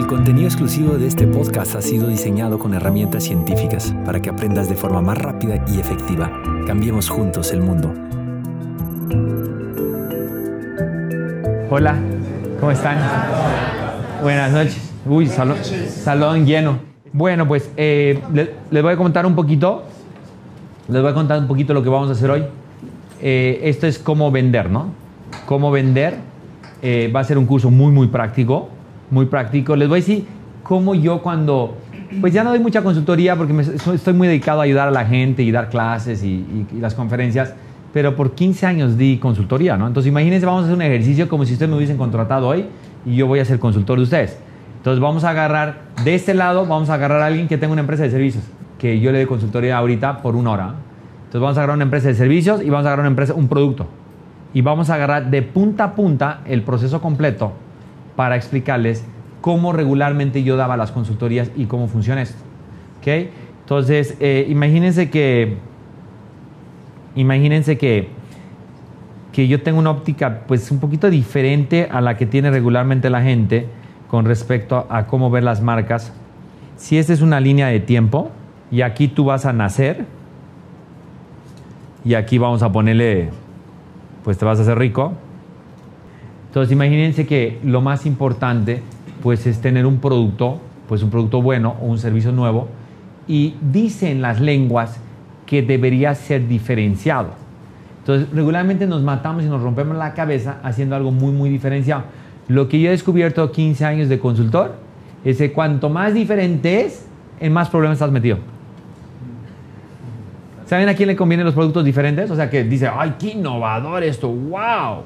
El contenido exclusivo de este podcast ha sido diseñado con herramientas científicas para que aprendas de forma más rápida y efectiva. Cambiemos juntos el mundo. Hola, ¿cómo están? Buenas noches. Uy, salón, lleno. Bueno, pues eh, le- les voy a contar un poquito. Les voy a contar un poquito lo que vamos a hacer hoy. Eh, esto es cómo vender, ¿no? Cómo vender. Eh, va a ser un curso muy, muy práctico. Muy práctico. Les voy a decir cómo yo cuando... Pues ya no doy mucha consultoría porque me- estoy muy dedicado a ayudar a la gente y dar clases y, y- y las conferencias. Pero por 15 años di consultoría, ¿no? Entonces imagínense, vamos a hacer un ejercicio como si ustedes me hubiesen contratado hoy y yo voy a ser consultor de ustedes. Entonces vamos a agarrar, de este lado, vamos a agarrar a alguien que tenga una empresa de servicios, que yo le dé consultoría ahorita por una hora. Entonces vamos a agarrar una empresa de servicios y vamos a agarrar una empresa, un producto. Y vamos a agarrar de punta a punta el proceso completo para explicarles cómo regularmente yo daba las consultorías y cómo funciona esto. ¿Ok? Entonces, eh, imagínense que, imagínense que, que yo tengo una óptica pues un poquito diferente a la que tiene regularmente la gente con respecto a cómo ver las marcas. Si esta es una línea de tiempo y aquí tú vas a nacer y aquí vamos a ponerle, pues te vas a hacer rico. Entonces imagínense que lo más importante pues es tener un producto, pues un producto bueno o un servicio nuevo y dicen las lenguas que debería ser diferenciado. Entonces regularmente nos matamos y nos rompemos la cabeza haciendo algo muy muy diferenciado. Lo que yo he descubierto 15 años de consultor es que cuanto más diferente es, en más problemas estás metido. ¿Saben a quién le convienen los productos diferentes? O sea, que dice, ay, qué innovador esto, wow.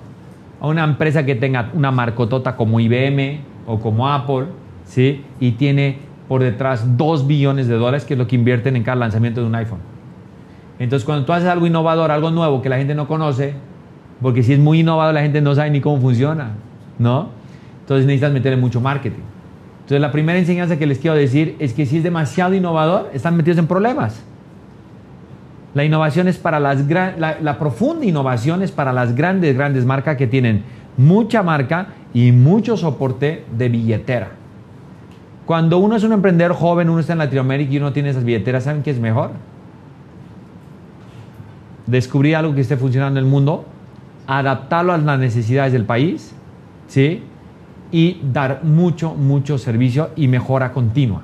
A una empresa que tenga una marcotota como IBM o como Apple, ¿sí? Y tiene por detrás 2 billones de dólares, que es lo que invierten en cada lanzamiento de un iPhone. Entonces, cuando tú haces algo innovador, algo nuevo que la gente no conoce, porque si es muy innovador, la gente no sabe ni cómo funciona, ¿no? Entonces necesitas meterle mucho marketing. Entonces, la primera enseñanza que les quiero decir es que si es demasiado innovador, están metidos en problemas. La innovación es para las la profunda innovación es para las grandes, grandes marcas que tienen mucha marca y mucho soporte de billetera. Cuando uno es un emprendedor joven, uno está en Latinoamérica y uno tiene esas billeteras, ¿saben qué es mejor? Descubrir algo que esté funcionando en el mundo, adaptarlo a las necesidades del país, ¿sí? Y dar mucho, mucho servicio y mejora continua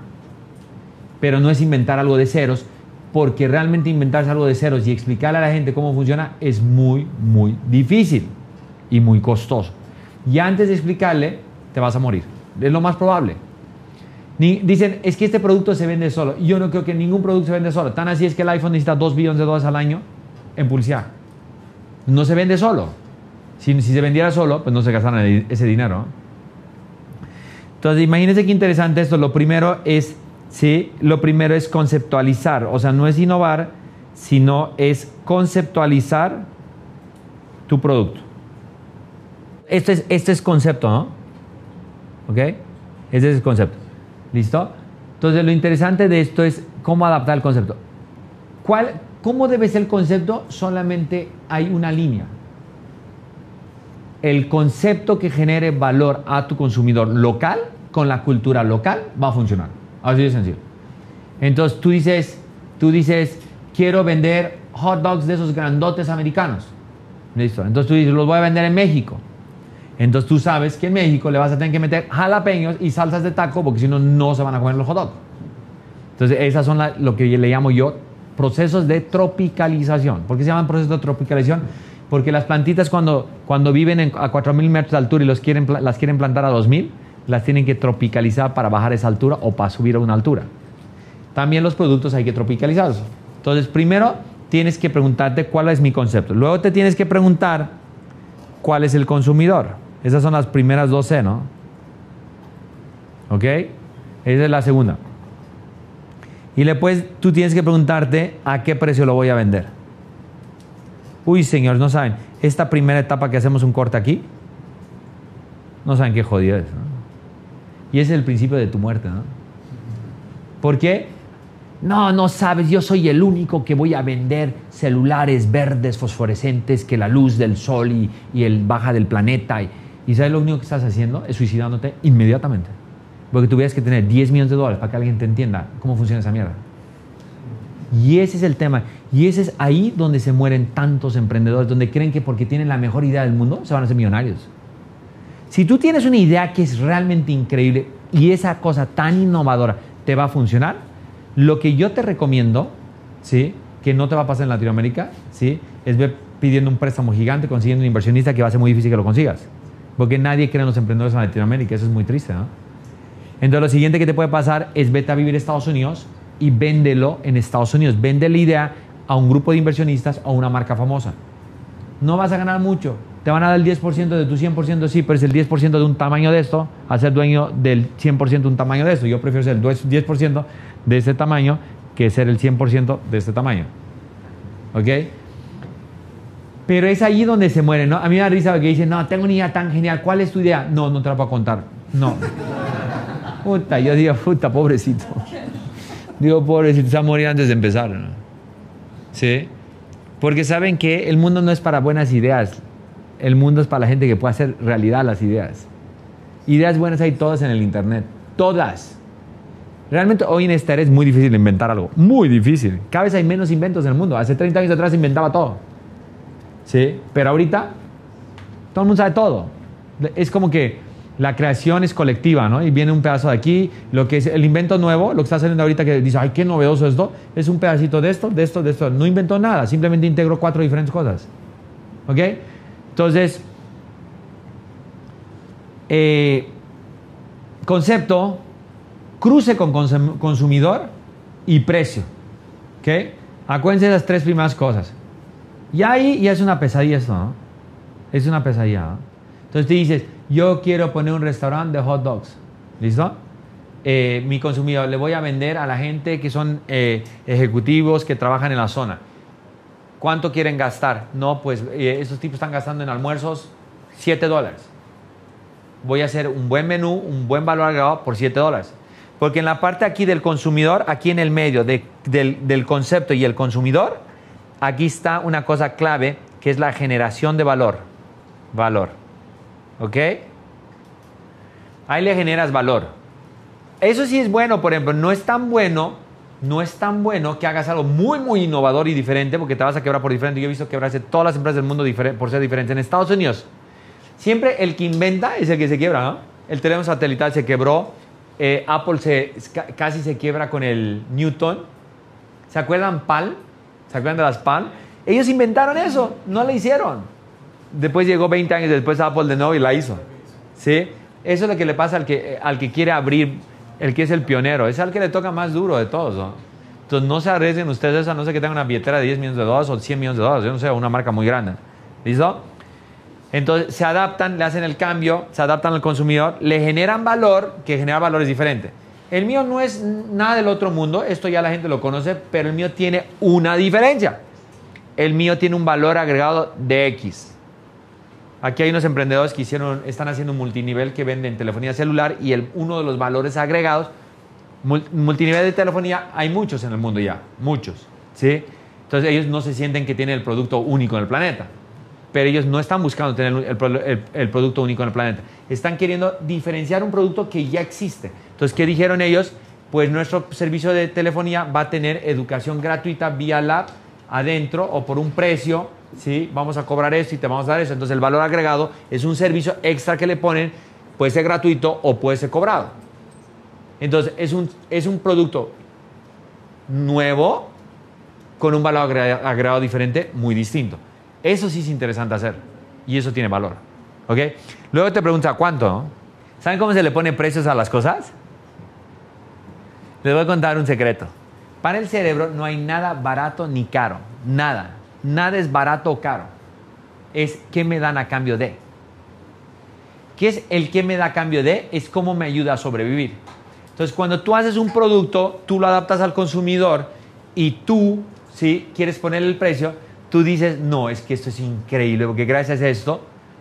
pero no es inventar algo de ceros, porque realmente inventarse algo de ceros y explicarle a la gente cómo funciona es muy, muy difícil y muy costoso. Y antes de explicarle, te vas a morir. Es lo más probable. Ni- dicen, es que este producto se vende solo. Yo no creo que ningún producto se vende solo. Tan así es que el iPhone necesita 2 billones de dólares al año en publicidad. No se vende solo. Si, si se vendiera solo, pues no se gastaran ese dinero. Entonces, imagínense qué interesante esto. Lo primero es, sí, lo primero es conceptualizar. O sea, no es innovar, sino es conceptualizar tu producto. Este es, este es concepto, ¿no? ¿Ok? Este es el concepto. ¿Listo? Entonces, lo interesante de esto es cómo adaptar el concepto. ¿Cuál, ¿Cómo debe ser el concepto? Solamente hay una línea el concepto que genere valor a tu consumidor local con la cultura local va a funcionar. Así de sencillo. Entonces tú dices, tú dices, quiero vender hot dogs de esos grandotes americanos. Listo. Entonces tú dices, los voy a vender en México. Entonces tú sabes que en México le vas a tener que meter jalapeños y salsas de taco porque si no, no se van a comer los hot dogs. Entonces esas son la- lo que le llamo yo procesos de tropicalización. ¿Por qué se llaman procesos de tropicalización? Porque las plantitas cuando, cuando viven en- a 4.000 metros de altura y los quieren, las quieren plantar a 2.000, las tienen que tropicalizar para bajar esa altura o para subir a una altura. También los productos hay que tropicalizarlos. Entonces, primero tienes que preguntarte cuál es mi concepto. Luego te tienes que preguntar cuál es el consumidor. Esas son las primeras dos C, ¿no? ¿Ok? Esa es la segunda. Y después tú tienes que preguntarte a qué precio lo voy a vender. Uy, señores, no saben. Esta primera etapa que hacemos un corte aquí, no saben qué jodido es. ¿no? Y ese es el principio de tu muerte, ¿no? ¿Por qué? No, no sabes, yo soy el único que voy a vender celulares verdes fosforescentes que la luz del sol y, el baja del planeta. Y, y ¿sabes lo único que estás haciendo? Es suicidándote inmediatamente. Porque tuvieras que tener 10 millones de dólares para que alguien te entienda cómo funciona esa mierda. Y ese es el tema. Y ese es ahí donde se mueren tantos emprendedores, donde creen que porque tienen la mejor idea del mundo se van a hacer millonarios. Si tú tienes una idea que es realmente increíble y esa cosa tan innovadora te va a funcionar, lo que yo te recomiendo, ¿sí? que no te va a pasar en Latinoamérica, ¿sí? es ver pidiendo un préstamo gigante, consiguiendo un inversionista que va a ser muy difícil que lo consigas. Porque nadie cree en los emprendedores en Latinoamérica, eso es muy triste. ¿no? Entonces lo siguiente que te puede pasar es vete a vivir a Estados Unidos y véndelo en Estados Unidos. Vende la idea a un grupo de inversionistas o a una marca famosa. No vas a ganar mucho. Te van a dar el 10% de tu 100%, sí, pero es el 10% de un tamaño de esto, a ser dueño del 100% de un tamaño de esto. Yo prefiero ser el 10% de este tamaño que ser el 100% de este tamaño. ¿Ok? Pero es ahí donde se muere, ¿no? A mí me da risa que dicen, no, tengo una idea tan genial, ¿cuál es tu idea? No, no te la puedo contar. No. Puta, yo digo, puta, pobrecito. Digo, pobrecito, se va a morir antes de empezar. ¿no? ¿Sí? Porque saben que el mundo no es para buenas ideas. El mundo es para la gente que puede hacer realidad las ideas. Ideas buenas hay todas en el Internet. Todas. Realmente hoy en esta era es muy difícil inventar algo. Muy difícil. Cada vez hay menos inventos en el mundo. Hace 30 años atrás inventaba todo. ¿Sí? Pero ahorita todo el mundo sabe todo. Es como que la creación es colectiva, ¿no? Y viene un pedazo de aquí, lo que es el invento nuevo, lo que está saliendo ahorita que dice, ay, qué novedoso esto, es un pedacito de esto, de esto, de esto. No inventó nada, simplemente integró cuatro diferentes cosas. ¿Ok? Entonces, eh, concepto, cruce con consumidor y precio. ¿Ok? Acuérdense de las tres primeras cosas. Y ahí ya es una pesadilla esto, ¿no? Es una pesadilla. Entonces te dices, yo quiero poner un restaurante de hot dogs. ¿Listo? Eh, mi consumidor, le voy a vender a la gente que son eh, ejecutivos que trabajan en la zona. ¿Cuánto quieren gastar? No, pues eh, estos tipos están gastando en almuerzos 7 dólares. Voy a hacer un buen menú, un buen valor agregado por 7 dólares. Porque en la parte aquí del consumidor, aquí en el medio del, del concepto y el consumidor, aquí está una cosa clave que es la generación de valor. Valor. ¿Ok? Ahí le generas valor. Eso sí es bueno, por ejemplo, no es tan bueno, no es tan bueno que hagas algo muy, muy innovador y diferente porque te vas a quebrar por diferente. Yo he visto quebrarse todas las empresas del mundo por ser diferentes. En Estados Unidos, siempre el que inventa es el que se quiebra, ¿no? El teléfono satelital se quebró, eh, Apple se, casi se quiebra con el Newton. ¿Se acuerdan PAL? ¿Se acuerdan de las PAL? Ellos inventaron eso, no lo hicieron. Después llegó 20 años después Apple de nuevo y la hizo. ¿Sí? Eso es lo que le pasa al que, al que quiere abrir, el que es el pionero. Es al que le toca más duro de todos. ¿no? Entonces no se arriesguen ustedes a no ser que tengan una billetera de 10 millones de dólares o 100 millones de dólares. Yo no sé, una marca muy grande. ¿Listo? Entonces se adaptan, le hacen el cambio, se adaptan al consumidor, le generan valor, que generar valor es diferente. El mío no es nada del otro mundo, esto ya la gente lo conoce, pero el mío tiene una diferencia. El mío tiene un valor agregado de X. Aquí hay unos emprendedores que hicieron, están haciendo un multinivel que venden telefonía celular y el, uno de los valores agregados, multinivel de telefonía, hay muchos en el mundo ya, muchos. ¿sí? Entonces ellos no se sienten que tienen el producto único en el planeta, pero ellos no están buscando tener el, producto único en el planeta, están queriendo diferenciar un producto que ya existe. Entonces, ¿qué dijeron ellos? Pues nuestro servicio de telefonía va a tener educación gratuita vía lab adentro o por un precio ¿sí? Vamos a cobrar eso y te vamos a dar eso. Entonces el valor agregado es un servicio extra que le ponen, puede ser gratuito o puede ser cobrado. Entonces es un, es un producto nuevo con un valor agregado, diferente, muy distinto. Eso sí es interesante hacer y eso tiene valor. ¿Ok? Luego te pregunta cuánto. ¿Saben cómo se le pone precios a las cosas? Les voy a contar un secreto. Para el cerebro no hay nada barato ni caro. Nada. Nada es barato o caro. Es qué me dan a cambio de. ¿Qué es el qué me da a cambio de? Es cómo me ayuda a sobrevivir. Entonces, cuando tú haces un producto, tú lo adaptas al consumidor y tú, si quieres ponerle el precio, tú dices, no, es que esto es increíble, porque gracias a esto,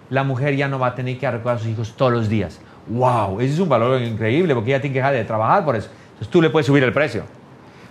la mujer ya no va a tener que arreglar a sus hijos todos los días. ¡Wow! Ese es un valor increíble, porque ella tiene que dejar de trabajar por eso. Entonces, tú le puedes subir el precio.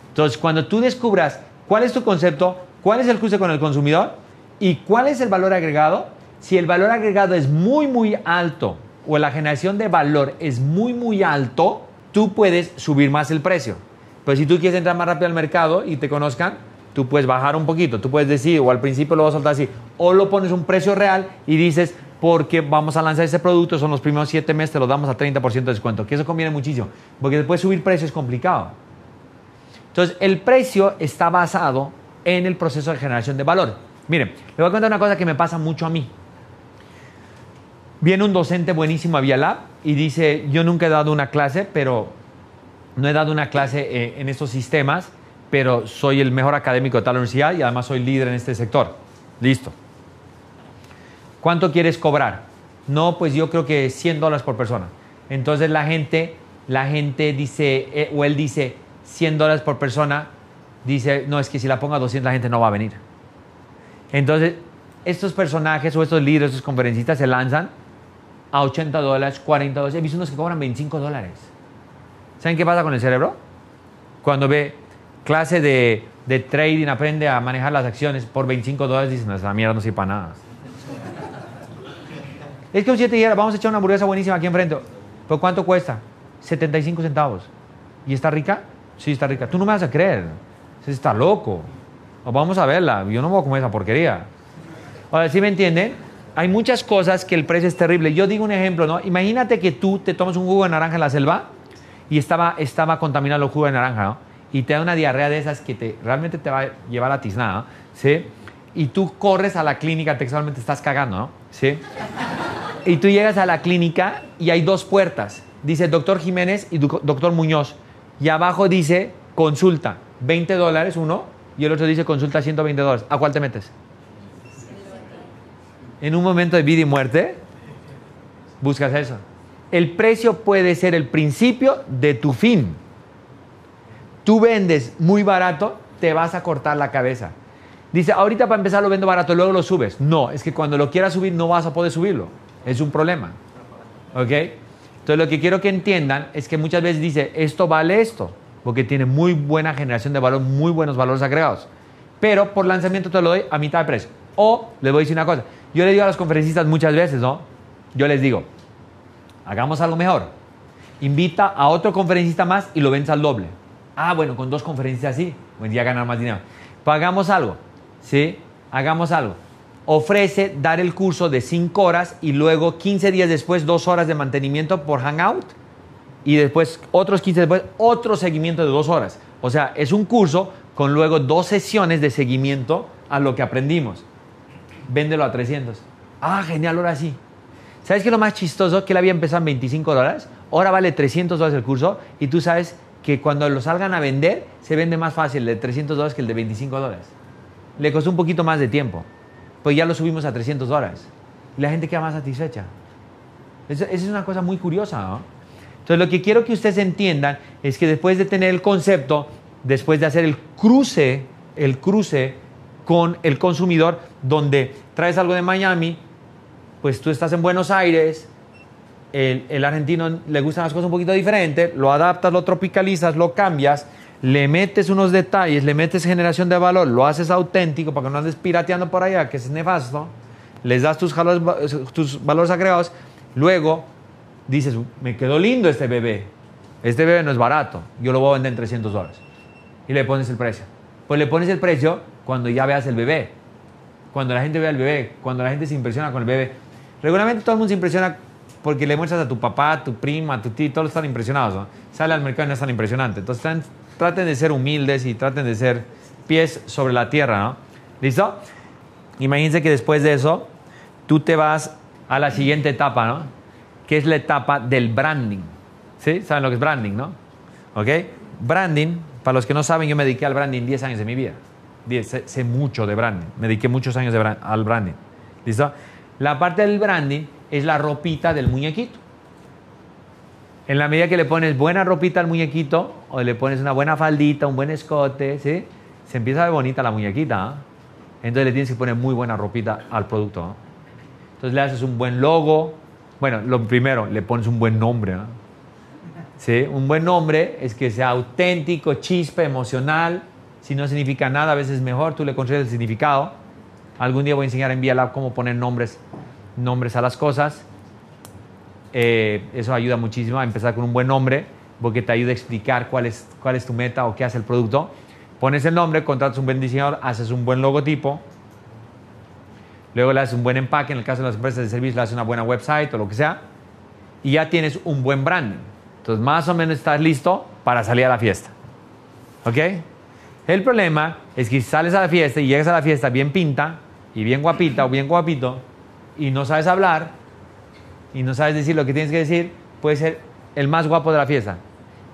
Entonces, cuando tú descubras cuál es tu concepto, cuál es el cruce con el consumidor y cuál es el valor agregado. Si el valor agregado es muy, muy alto o la generación de valor es muy, muy alto, tú puedes subir más el precio. Pero si tú quieres entrar más rápido al mercado y te conozcan, tú puedes bajar un poquito. Tú puedes decir, o al principio lo vas a soltar así, o lo pones un precio real y dices, porque vamos a lanzar ese producto, son los primeros siete meses, te lo damos a 30% de descuento, que eso conviene muchísimo, porque después subir precio es complicado. Entonces, el precio está basado en el proceso de generación de valor. Miren, le voy a contar una cosa que me pasa mucho a mí. Viene un docente buenísimo a Vialab y dice, yo nunca he dado una clase, pero no he dado una clase eh, en estos sistemas, pero soy el mejor académico de tal universidad y además soy líder en este sector. Listo. ¿Cuánto quieres cobrar? No, pues yo creo que 100 dólares por persona. Entonces la gente, la gente dice, eh, o él dice 100 dólares por persona, dice, no, es que si la pongo a 200 la gente no va a venir. Entonces, estos personajes o estos líderes, estos conferencistas se lanzan a 80 dólares, 40 dólares. He visto unos que cobran 25 dólares. ¿Saben qué pasa con el cerebro? Cuando ve clase de, de trading, aprende a manejar las acciones por 25 dólares, dicen, esa mierda no sirve para nada. Es que un 7 dijera, vamos a echar una hamburguesa buenísima aquí enfrente. ¿Pero cuánto cuesta? 75 centavos. ¿Y está rica? Sí, está rica. Tú no me vas a creer. Ese está loco. O vamos a verla. Yo no voy a comer esa porquería. Ahora, ¿sí me entienden? Hay muchas cosas que el precio es terrible. Yo digo un ejemplo, ¿no? Imagínate que tú te tomas un jugo de naranja en la selva y estaba, estaba contaminado el jugo de naranja. Y te da una diarrea de esas que te, realmente te va a llevar a tiznada, ¿sí? Y tú corres a la clínica, textualmente estás cagando. ¿Sí? Y tú llegas a la clínica y hay dos puertas. Dice doctor Jiménez y doctor Muñoz. Y abajo dice consulta, 20 dólares uno, y el otro dice consulta 120 dólares. ¿A cuál te metes? En un momento de vida y muerte, buscas eso. El precio puede ser el principio de tu fin. Tú vendes muy barato, te vas a cortar la cabeza. Dice, ahorita para empezar lo vendo barato, luego lo subes. No, es que cuando lo quieras subir no vas a poder subirlo. Es un problema. ¿Ok? Entonces lo que quiero que entiendan es que muchas veces dice, esto vale esto, porque tiene muy buena generación de valor, muy buenos valores agregados. Pero por lanzamiento te lo doy a mitad de precio. O les voy a decir una cosa, yo le digo a los conferencistas muchas veces, ¿no? Yo les digo, hagamos algo mejor. Invita a otro conferencista más y lo venza al doble. Ah, bueno, con dos conferencias así, buen día ganar más dinero. Pagamos algo, ¿sí? Hagamos algo. Ofrece dar el curso de 5 horas y luego 15 días después 2 horas de mantenimiento por Hangout y después otros 15 después otro seguimiento de 2 horas. O sea, es un curso con luego dos sesiones de seguimiento a lo que aprendimos. Véndelo a 300. Ah, genial, ahora sí. ¿Sabes qué es lo más chistoso? Que él había empezado en 25 dólares, ahora vale 300 dólares el curso y tú sabes que cuando lo salgan a vender, se vende más fácil el de 300 dólares que el de 25 dólares. Le costó un poquito más de tiempo, pues ya lo subimos a 300 dólares. Y la gente queda más satisfecha. Esa es una cosa muy curiosa, ¿no? Entonces, lo que quiero que ustedes entiendan es que después de tener el concepto, después de hacer el cruce, el cruce con el consumidor, donde traes algo de Miami, pues tú estás en Buenos Aires, el, argentino le gustan las cosas un poquito diferentes, lo adaptas, lo tropicalizas, lo cambias, le metes unos detalles, le metes generación de valor, lo haces auténtico para que no andes pirateando por allá, que es nefasto, les das tus, tus valores agregados, luego dices, me quedó lindo este bebé, este bebé no es barato, yo lo voy a vender en 300 dólares. Y le pones el precio. Pues le pones el precio cuando ya veas el bebé, cuando la gente vea el bebé, cuando la gente se impresiona con el bebé. Regularmente todo el mundo se impresiona porque le muestras a tu papá, a tu prima, a tu tío, todos están impresionados. ¿no? Sale al mercado y no es tan impresionante. Entonces traten de ser humildes y traten de ser pies sobre la tierra. ¿no? ¿Listo? Imagínense que después de eso, tú te vas a la siguiente etapa, ¿no? Que es la etapa del branding. ¿Sí? ¿Saben lo que es branding, no? ¿Ok? Branding, para los que no saben, yo me dediqué al branding 10 años de mi vida. sé, mucho de branding. Me dediqué muchos años al branding. ¿Listo? La parte del branding es la ropita del muñequito. En la medida que le pones buena ropita al muñequito, o le pones una buena faldita, un buen escote, ¿sí? se empieza a ver bonita la muñequita. ¿ah? Entonces le tienes que poner muy buena ropita al producto. Entonces le haces un buen logo. Bueno, lo primero, le pones un buen nombre. ¿ah? ¿Sí? Un buen nombre es que sea auténtico, chispa, emocional. Si no significa nada, a veces es mejor, tú le construyes el significado. Algún día voy a enseñar en ViaLab cómo poner nombres, nombres a las cosas. Eh, eso ayuda muchísimo a empezar con un buen nombre. porque te ayuda a explicar cuál es, cuál es tu meta o qué hace el producto. Pones el nombre, contratas un buen diseñador, haces un buen logotipo, luego le haces un buen empaque, en el caso de las empresas de servicio le haces una buena website o lo que sea, y ya tienes un buen branding. Entonces, más o menos estás listo para salir a la fiesta. ¿Ok? El problema es que sales a la fiesta y llegas a la fiesta bien pinta y bien guapita o bien guapito y no sabes hablar y no sabes decir lo que tienes que decir, puede ser el más guapo de la fiesta.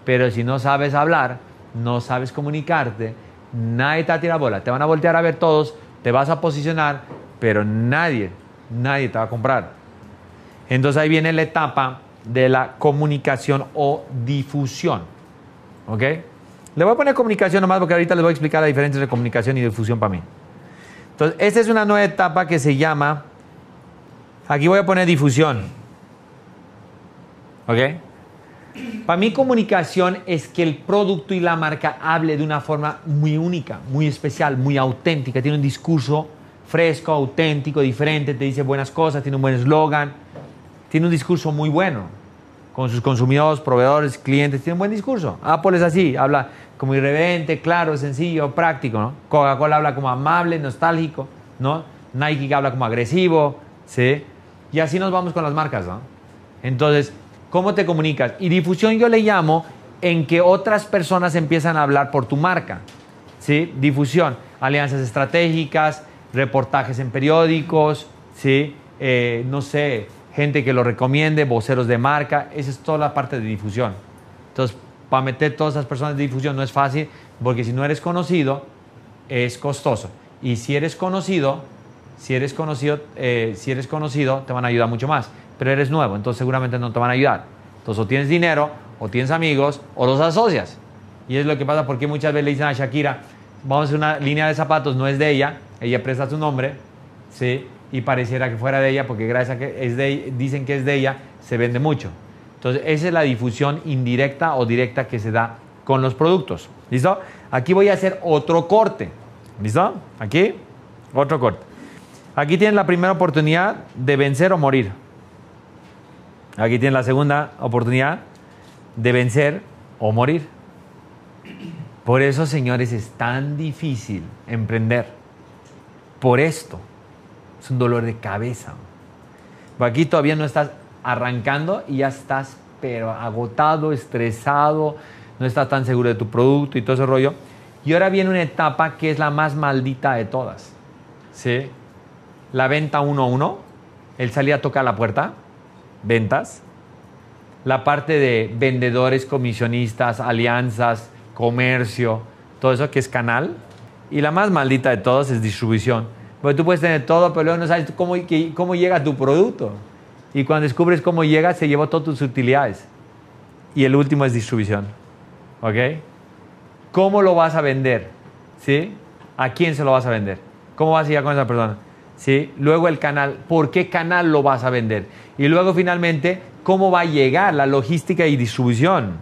Pero si no sabes hablar, no sabes comunicarte, nadie te va bola. Te van a voltear a ver todos, te vas a posicionar, pero nadie, nadie te va a comprar. Entonces ahí viene la etapa de la comunicación o difusión. ¿Ok? Le voy a poner comunicación nomás porque ahorita les voy a explicar la diferencia entre comunicación y difusión para mí. Entonces, esta es una nueva etapa que se llama, aquí voy a poner difusión. ¿Ok? Para mí comunicación es que el producto y la marca hable de una forma muy única, muy especial, muy auténtica. Tiene un discurso fresco, auténtico, diferente, te dice buenas cosas, tiene un buen eslogan, tiene un discurso muy bueno con sus consumidores, proveedores, clientes, tiene un buen discurso. Apple es así, habla como irreverente, claro, sencillo, práctico, ¿no? Coca-Cola habla como amable, nostálgico, ¿no? Nike habla como agresivo, ¿sí? Y así nos vamos con las marcas, ¿no? Entonces, ¿cómo te comunicas? Y difusión yo le llamo en que otras personas empiezan a hablar por tu marca, ¿sí? Difusión, alianzas estratégicas, reportajes en periódicos, ¿sí? Eh, no sé, gente que lo recomiende, voceros de marca, esa es toda la parte de difusión. Entonces, para meter todas esas personas de difusión no es fácil, porque si no eres conocido, es costoso. Y si eres conocido, si eres conocido, eh, si eres conocido, te van a ayudar mucho más. Pero eres nuevo, entonces seguramente no te van a ayudar. Entonces, o tienes dinero, o tienes amigos, o los asocias. Y es lo que pasa porque muchas veces le dicen a Shakira, vamos a hacer una línea de zapatos, no es de ella, ella presta su nombre, ¿sí? y pareciera que fuera de ella, porque gracias a que es de, dicen que es de ella, se vende mucho. Entonces, esa es la difusión indirecta o directa que se da con los productos. ¿Listo? Aquí voy a hacer otro corte. ¿Listo? Aquí, otro corte. Aquí tienen la primera oportunidad de vencer o morir. Aquí tienen la segunda oportunidad de vencer o morir. Por eso, señores, es tan difícil emprender. Por esto. Es un dolor de cabeza. Aquí todavía no estás arrancando y ya estás pero agotado, estresado, no estás tan seguro de tu producto y todo ese rollo. Y ahora viene una etapa que es la más maldita de todas. ¿Sí? La venta uno a uno, el salir a tocar la puerta, ventas. La parte de vendedores, comisionistas, alianzas, comercio, todo eso que es canal. Y la más maldita de todas es distribución porque tú puedes tener todo, pero luego no sabes cómo, cómo llega tu producto. Y cuando descubres cómo llega, se llevó todas tus utilidades. Y el último es distribución. ¿Ok? ¿Cómo lo vas a vender? ¿Sí? ¿A quién se lo vas a vender? ¿Cómo vas a llegar con esa persona? ¿Sí? Luego el canal, ¿por qué canal lo vas a vender? Y luego finalmente, ¿cómo va a llegar la logística y distribución?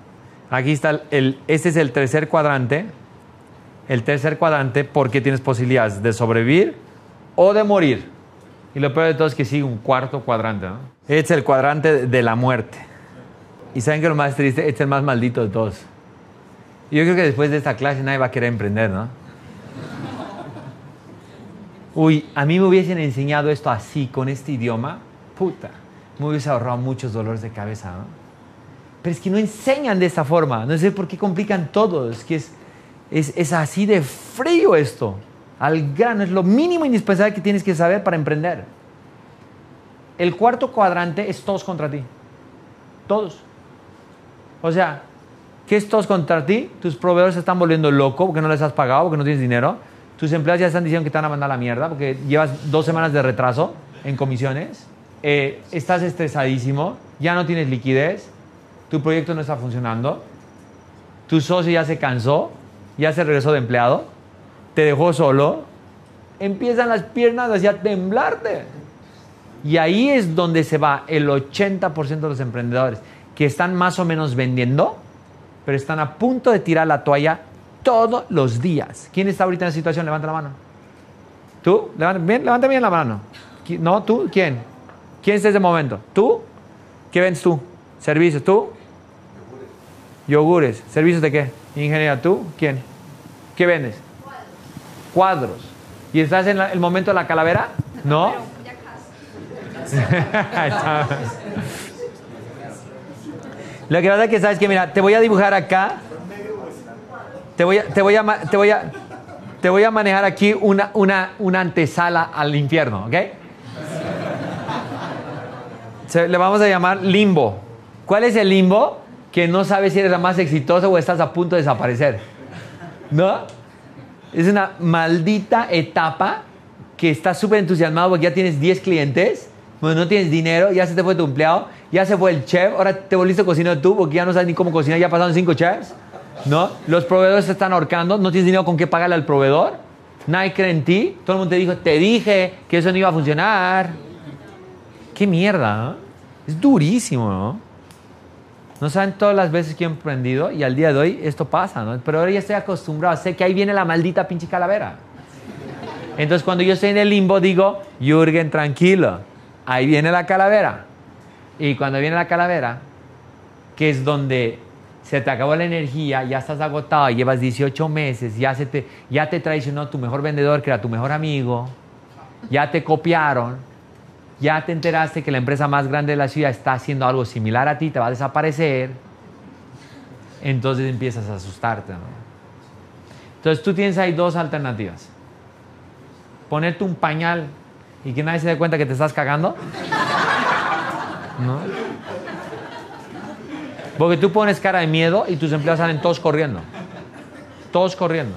Aquí está, el, este es el tercer cuadrante. El tercer cuadrante, ¿por qué tienes posibilidades de sobrevivir, o de morir. Y lo peor de todo es que sigue un cuarto cuadrante. ¿no? Es el cuadrante de la muerte. Y saben que lo más triste, este es el más maldito de todos. Y yo creo que después de esta clase nadie va a querer emprender, ¿no? Uy, a mí me hubiesen enseñado esto así, con este idioma, puta, me hubiese ahorrado muchos dolores de cabeza, ¿no? Pero es que no enseñan de esta forma, no sé por qué complican todo, es que es, es, así de frío esto al grano, es lo mínimo indispensable que tienes que saber para emprender. El cuarto cuadrante es todos contra ti. Todos. O sea, ¿qué es todos contra ti? Tus proveedores se están volviendo locos porque no les has pagado, porque no tienes dinero. Tus empleados ya están diciendo que te van a mandar la mierda porque llevas dos semanas de retraso en comisiones. Eh, estás estresadísimo, ya no tienes liquidez, tu proyecto no está funcionando, tu socio ya se cansó, ya se regresó de empleado te dejó solo, empiezan las piernas hacia temblarte. Y ahí es donde se va el 80% de los emprendedores que están más o menos vendiendo, pero están a punto de tirar la toalla todos los días. ¿Quién está ahorita en esa situación? Levanta la mano. ¿Tú? Levanta bien, levanta bien la mano. ¿No? ¿Tú? ¿Quién? ¿Quién está en ese momento? ¿Tú? ¿Qué vendes tú? ¿Servicios? ¿Tú? Yogures. ¿Servicios de qué? Ingeniera, ¿tú? ¿Quién? ¿Qué vendes? Cuadros. ¿Y estás en la- el momento de la calavera? ¿No? Lo que pasa es que sabes que, mira, te voy a dibujar acá. Te voy a, te voy a, te voy a, te voy a manejar aquí una, una, una antesala al infierno, ¿ok? Se- le vamos a llamar limbo. ¿Cuál es el limbo? Que no sabes si eres la más exitosa o estás a punto de desaparecer. ¿No? Es una maldita etapa que estás súper entusiasmado porque ya tienes 10 clientes, bueno, no tienes dinero, ya se te fue tu empleado, ya se fue el chef, ahora te volviste cocinero tú porque ya no sabes ni cómo cocinar, ya pasaron 5 chefs, ¿no? Los proveedores se están ahorcando, no tienes dinero con qué pagarle al proveedor, nadie cree en ti, todo el mundo te dijo, te dije que eso no iba a funcionar. Qué mierda, ¿no? Es durísimo, ¿no? No saben todas las veces que he emprendido y al día de hoy esto pasa, ¿no? Pero ahora ya estoy acostumbrado, sé que ahí viene la maldita pinche calavera. Entonces cuando yo estoy en el limbo digo, Jürgen, tranquilo, ahí viene la calavera. Y cuando viene la calavera, que es donde se te acabó la energía, ya estás agotado, llevas 18 meses, ya, se te, ya te traicionó tu mejor vendedor, que era tu mejor amigo, ya te copiaron, ya te enteraste que la empresa más grande de la ciudad está haciendo algo similar a ti, te va a desaparecer, entonces empiezas a asustarte. Entonces tú tienes ahí dos alternativas. Ponerte un pañal y que nadie se dé cuenta que te estás cagando. Porque tú pones cara de miedo y tus empleados salen todos corriendo. Todos corriendo.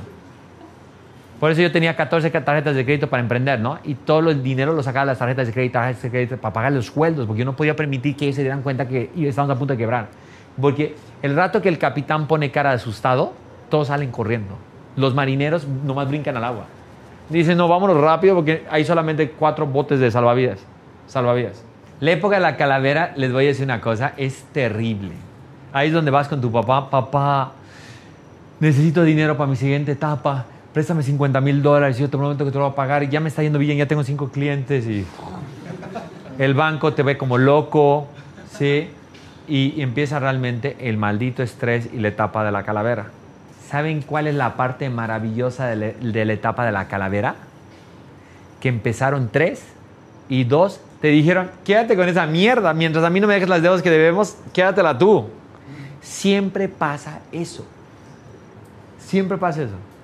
Por eso yo tenía 14 tarjetas de crédito para emprender, ¿no? Y todo el dinero lo sacaba de las tarjetas de crédito, para pagar los sueldos, porque yo no podía permitir que ellos se dieran cuenta que estábamos a punto de quebrar. Porque el rato que el capitán pone cara de asustado, todos salen corriendo. Los marineros nomás brincan al agua. Dicen, no, vámonos rápido porque hay solamente cuatro botes de salvavidas. Salvavidas. La época de la calavera, les voy a decir una cosa, es terrible. Ahí es donde vas con tu papá, papá, necesito dinero para mi siguiente etapa, préstame 50 mil dólares, yo te prometo que te lo voy a pagar y ya me está yendo bien, ya tengo cinco clientes y el banco te ve como loco, ¿sí? Y, y empieza realmente el maldito estrés y la etapa de la calavera. ¿Saben cuál es la parte maravillosa de, de la etapa de la calavera? Que empezaron tres y dos te dijeron, quédate con esa mierda, mientras a mí no me dejes las deudas que debemos, quédatela tú. Siempre pasa eso. Siempre pasa eso.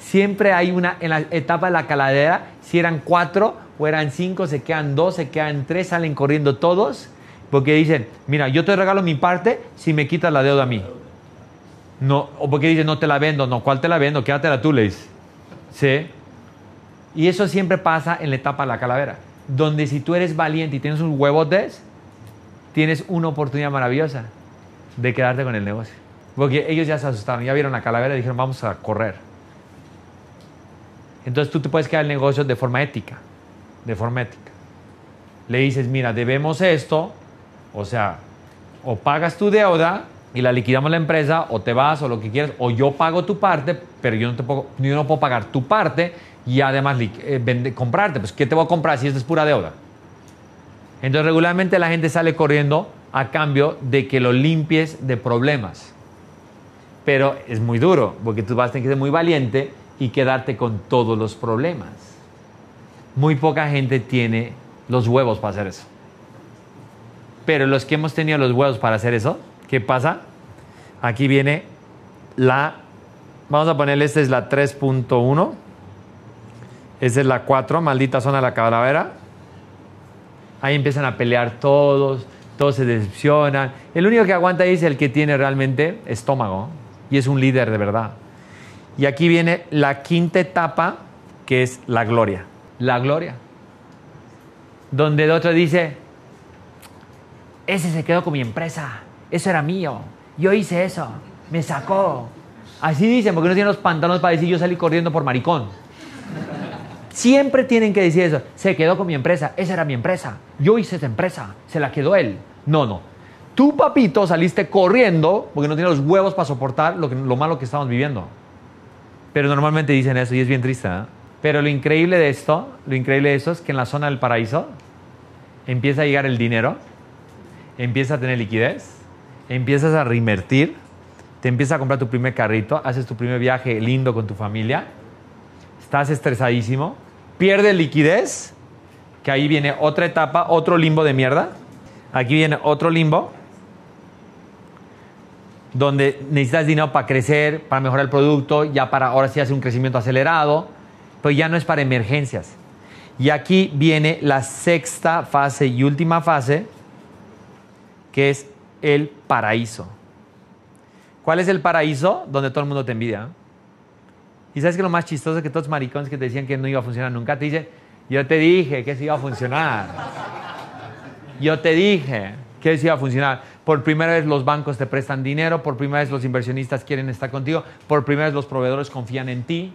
Siempre hay una, en la etapa de la caladera, si eran cuatro o eran cinco, se quedan dos, se quedan tres, salen corriendo todos, porque dicen, mira, yo te regalo mi parte si me quitas la deuda a mí. No, o porque dicen, no te la vendo, no, ¿cuál te la vendo? Quédatela tú, le. ¿Sí? Y eso siempre pasa en la etapa de la calavera, donde si tú eres valiente y tienes un huevotes, tienes una oportunidad maravillosa de quedarte con el negocio. Porque ellos ya se asustaron, ya vieron la calavera y dijeron, vamos a correr. Entonces tú te puedes quedar el negocio de forma ética, de forma ética. Le dices, mira, debemos esto, o sea, o pagas tu deuda y la liquidamos la empresa, o te vas, o lo que quieras, o yo pago tu parte, pero yo no, te puedo, yo no puedo pagar tu parte y además eh, vende- comprarte. Pues, ¿qué te voy a comprar si esto es pura deuda? Entonces, regularmente la gente sale corriendo a cambio de que lo limpies de problemas. Pero es muy duro, porque tú vas a tener que ser muy valiente y quedarte con todos los problemas. Muy poca gente tiene los huevos para hacer eso. Pero los que hemos tenido los huevos para hacer eso, ¿qué pasa? Aquí viene la, vamos a ponerle, esta es la 3.1, esta es la 4, maldita zona de la calavera. Ahí empiezan a pelear todos, todos se decepcionan. El único que aguanta ahí es el que tiene realmente estómago y es un líder de verdad. Y aquí viene la quinta etapa, que es la gloria. La gloria. Donde el otro dice, ese se quedó con mi empresa, eso era mío, yo hice eso, me sacó. Así dicen, porque no tienen los pantalones para decir yo salí corriendo por maricón. Siempre tienen que decir eso. Se quedó con mi empresa. Esa era mi empresa. Yo hice esa empresa. Se la quedó él. No, no. Tú, papito, saliste corriendo porque no tienes los huevos para soportar lo, que- lo malo que estamos viviendo. Pero normalmente dicen eso y es bien triste. ¿eh? Pero lo increíble de esto, lo increíble de esto es que en la zona del paraíso empieza a llegar el dinero, empieza a tener liquidez, empiezas a reinvertir te empiezas a comprar tu primer carrito, haces tu primer viaje lindo con tu familia, estás estresadísimo, pierdes liquidez, que ahí viene otra etapa, otro limbo de mierda, aquí viene otro limbo, donde necesitas dinero para crecer, para mejorar el producto, ya para ahora sí hacer un crecimiento acelerado, pero ya no es para emergencias. Y aquí viene la sexta fase y última fase, que es el paraíso. ¿Cuál es el paraíso? Donde todo el mundo te envidia. Y sabes que lo más chistoso es que todos los maricones que te decían que no iba a funcionar nunca te dicen, yo te dije que eso iba a funcionar. Yo te dije que eso iba a funcionar. Por primera vez los bancos te prestan dinero, por primera vez los inversionistas quieren estar contigo, por primera vez los proveedores confían en ti.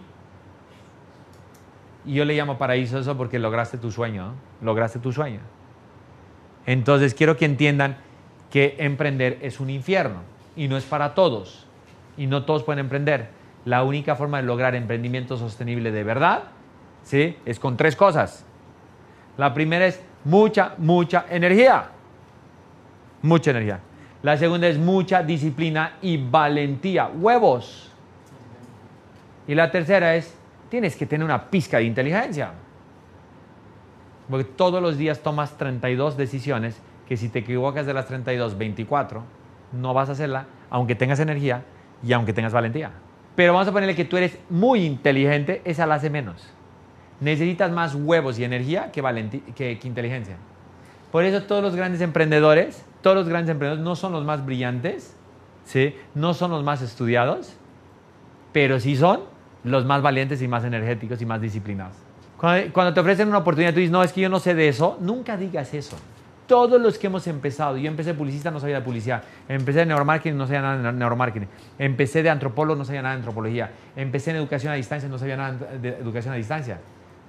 Y yo le llamo paraíso eso porque lograste tu sueño, lograste tu sueño. Entonces quiero que entiendan que emprender es un infierno y no es para todos. Y no todos pueden emprender. La única forma de lograr emprendimiento sostenible de verdad ¿sí? es con tres cosas. La primera es mucha, mucha energía. Mucha energía. La segunda es mucha disciplina y valentía. Huevos. Y la tercera es, tienes que tener una pizca de inteligencia. Porque todos los días tomas 32 decisiones que si te equivocas de las 32, 24, no vas a hacerla, aunque tengas energía y aunque tengas valentía. Pero vamos a ponerle que tú eres muy inteligente, esa la hace menos. Necesitas más huevos y energía que, que, que inteligencia. Por eso todos los grandes emprendedores, todos los grandes emprendedores no son los más brillantes, ¿sí? no son los más estudiados, pero sí son los más valientes y más energéticos y más disciplinados. Cuando, te ofrecen una oportunidad, tú dices, no, es que yo no sé de eso, nunca digas eso. Todos los que hemos empezado, yo empecé publicista, no sabía de publicidad, empecé de neuromarketing, no sabía nada de neuromarketing, empecé de antropólogo, no sabía nada de antropología, empecé en educación a distancia, no sabía nada de educación a distancia.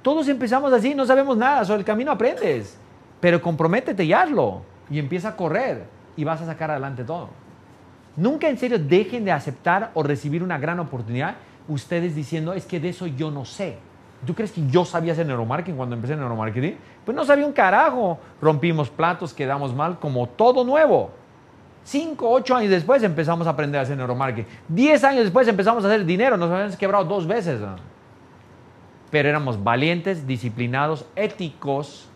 Todos empezamos así, no sabemos nada, sobre el camino aprendes, pero comprométete y hazlo, y empieza a correr, y vas a sacar adelante todo. Nunca en serio dejen de aceptar o recibir una gran oportunidad ustedes diciendo, es que de eso yo no sé. ¿Tú crees que yo sabía hacer neuromarketing cuando empecé en neuromarketing? Pues no sabía un carajo. Rompimos platos, quedamos mal, como todo nuevo. Cinco, ocho años después empezamos a aprender a hacer neuromarketing. Diez años después empezamos a hacer dinero. Nos habíamos quebrado dos veces. Pero éramos valientes, disciplinados, éticos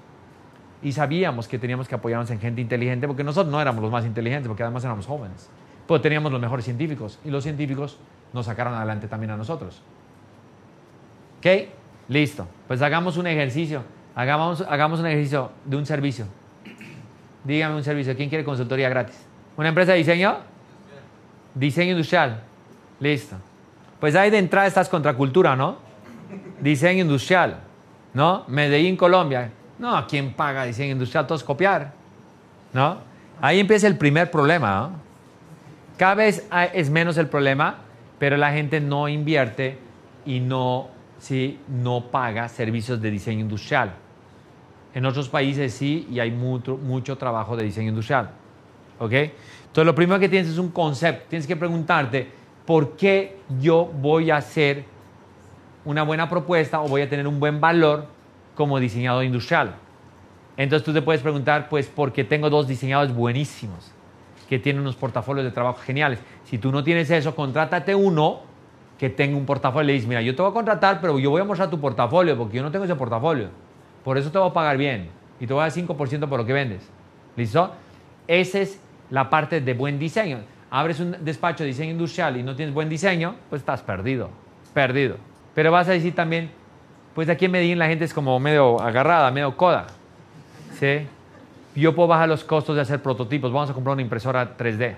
y sabíamos que teníamos que apoyarnos en gente inteligente porque nosotros no éramos los más inteligentes porque además éramos jóvenes. Pero teníamos los mejores científicos y los científicos nos sacaron adelante también a nosotros. ¿Ok? Listo. Pues hagamos un ejercicio. Hagamos, hagamos un ejercicio de un servicio. Dígame un servicio. ¿Quién quiere consultoría gratis? ¿Una empresa de diseño? Diseño industrial. Listo. Pues ahí de entrada estás contra cultura, ¿no? Diseño industrial. ¿No? Medellín, Colombia. No, ¿quién paga diseño industrial? Todos copiar. ¿No? Ahí empieza el primer problema. ¿no? Cada vez es menos el problema, pero la gente no invierte y no ¿sí? no paga servicios de diseño industrial. En otros países sí, y hay mucho, mucho trabajo de diseño industrial. ¿Ok? Entonces, lo primero que tienes es un concepto. Tienes que preguntarte, ¿por qué yo voy a hacer una buena propuesta o voy a tener un buen valor como diseñador industrial? Entonces, tú te puedes preguntar, pues, porque tengo dos diseñadores buenísimos que tienen unos portafolios de trabajo geniales. Si tú no tienes eso, contrátate uno que tenga un portafolio. Le dices, mira, yo te voy a contratar, pero yo voy a mostrar tu portafolio porque yo no tengo ese portafolio. Por eso te voy a pagar bien y te voy a dar 5% por lo que vendes. ¿Listo? Esa es la parte de buen diseño. Abres un despacho de diseño industrial y no tienes buen diseño, pues estás perdido. Perdido. Pero vas a decir también, pues aquí en Medellín la gente es como medio agarrada, medio coda. ¿Sí? Yo puedo bajar los costos de hacer prototipos. Vamos a comprar una impresora 3D.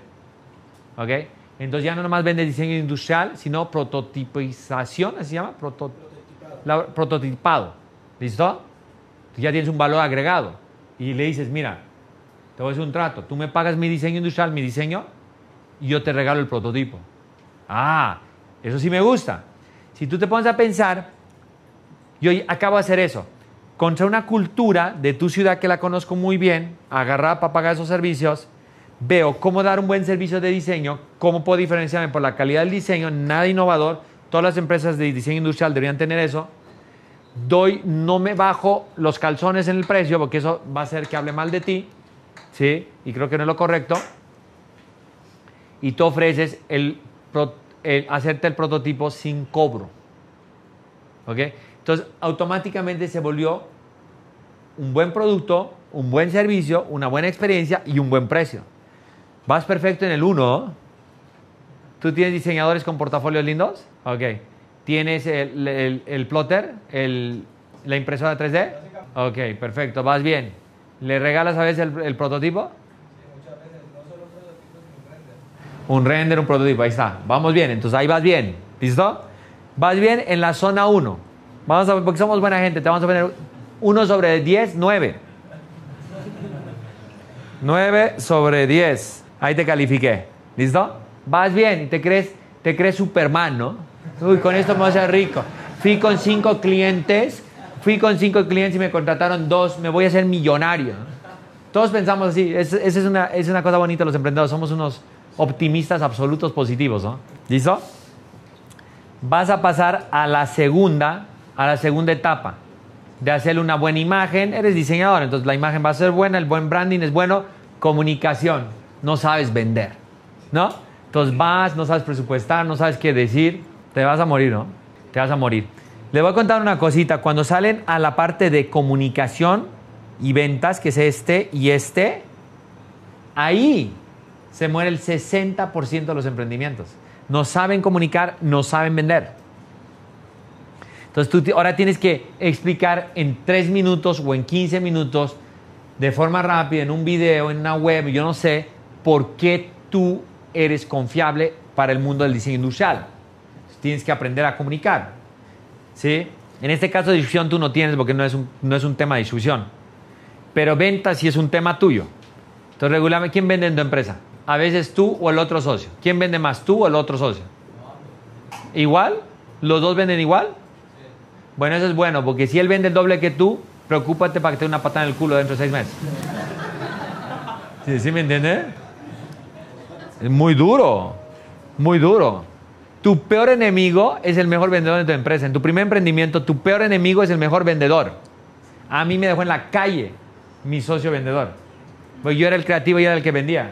¿Ok? Entonces ya no nomás vende diseño industrial, sino prototipización, ¿se llama? prototipado. prototipado. ¿Listo? ya tienes un valor agregado. Y le dices, mira, te voy a hacer un trato. Tú me pagas mi diseño industrial, mi diseño, y yo te regalo el prototipo. Ah, eso sí me gusta. Si tú te pones a pensar, yo acabo de hacer eso. Contra una cultura de tu ciudad que la conozco muy bien, agarrar para pagar esos servicios, veo cómo dar un buen servicio de diseño, cómo puedo diferenciarme por la calidad del diseño, nada innovador. Todas las empresas de diseño industrial deberían tener eso. Doy, no me bajo los calzones en el precio porque eso va a hacer que hable mal de ti, ¿sí? Y creo que no es lo correcto. Y tú ofreces el hacerte el prototipo sin cobro. ¿Ok? Entonces, automáticamente se volvió un buen producto, un buen servicio, una buena experiencia y un buen precio. Vas perfecto en el 1. ¿Tú tienes diseñadores con portafolios lindos? Ok. ¿Tienes el, el- el plotter? El, ¿La impresora 3D? Ok, perfecto. Vas bien. ¿Le regalas a veces el, prototipo? Un render, un prototipo, ahí está. Vamos bien, entonces ahí vas bien. ¿Listo? Vas bien en la zona 1. Vamos porque somos buena gente, te vamos a poner 1 sobre 10, 9. 9 sobre 10. Ahí te califiqué. ¿Listo? Vas bien y te crees, te crees Superman, ¿no? Uy, con esto me voy a hacer rico. Fui con cinco clientes, fui con cinco clientes y me contrataron dos, me voy a hacer millonario. Todos pensamos así, esa es, una, es una cosa bonita los emprendedores, somos unos optimistas absolutos positivos, ¿no? ¿Listo? Vas a pasar a la segunda, a la segunda etapa de hacerle una buena imagen. Eres diseñador, entonces la imagen va a ser buena, el buen branding es bueno. Comunicación, no sabes vender, ¿no? Entonces vas, no sabes presupuestar, no sabes qué decir, te vas a morir, ¿no? Te vas a morir. Le voy a contar una cosita. Cuando salen a la parte de comunicación y ventas, que es este y este, ahí se muere el 60% de los emprendimientos. No saben comunicar, no saben vender. Entonces tú ahora tienes que explicar en 3 minutos o en 15 minutos, de forma rápida, en un video, en una web, yo no sé, por qué tú eres confiable para el mundo del diseño industrial. Tienes que aprender a comunicar. ¿sí? En este caso de distribución tú no tienes porque no es un, no es un tema de distribución. Pero ventas sí es un tema tuyo. Entonces, regularmente, ¿quién vende en tu empresa? A veces tú o el otro socio. ¿Quién vende más, tú o el otro socio? ¿Igual? ¿Los dos venden igual? Bueno, eso es bueno, porque si él vende el doble que tú, preocúpate para que te dé una patada en el culo dentro de seis meses. ¿Sí, sí me entiendes? Es muy duro, muy duro. Tu peor enemigo es el mejor vendedor de tu empresa. En tu primer emprendimiento, tu peor enemigo es el mejor vendedor. A mí me dejó en la calle mi socio vendedor. Pues yo era el creativo y era el que vendía.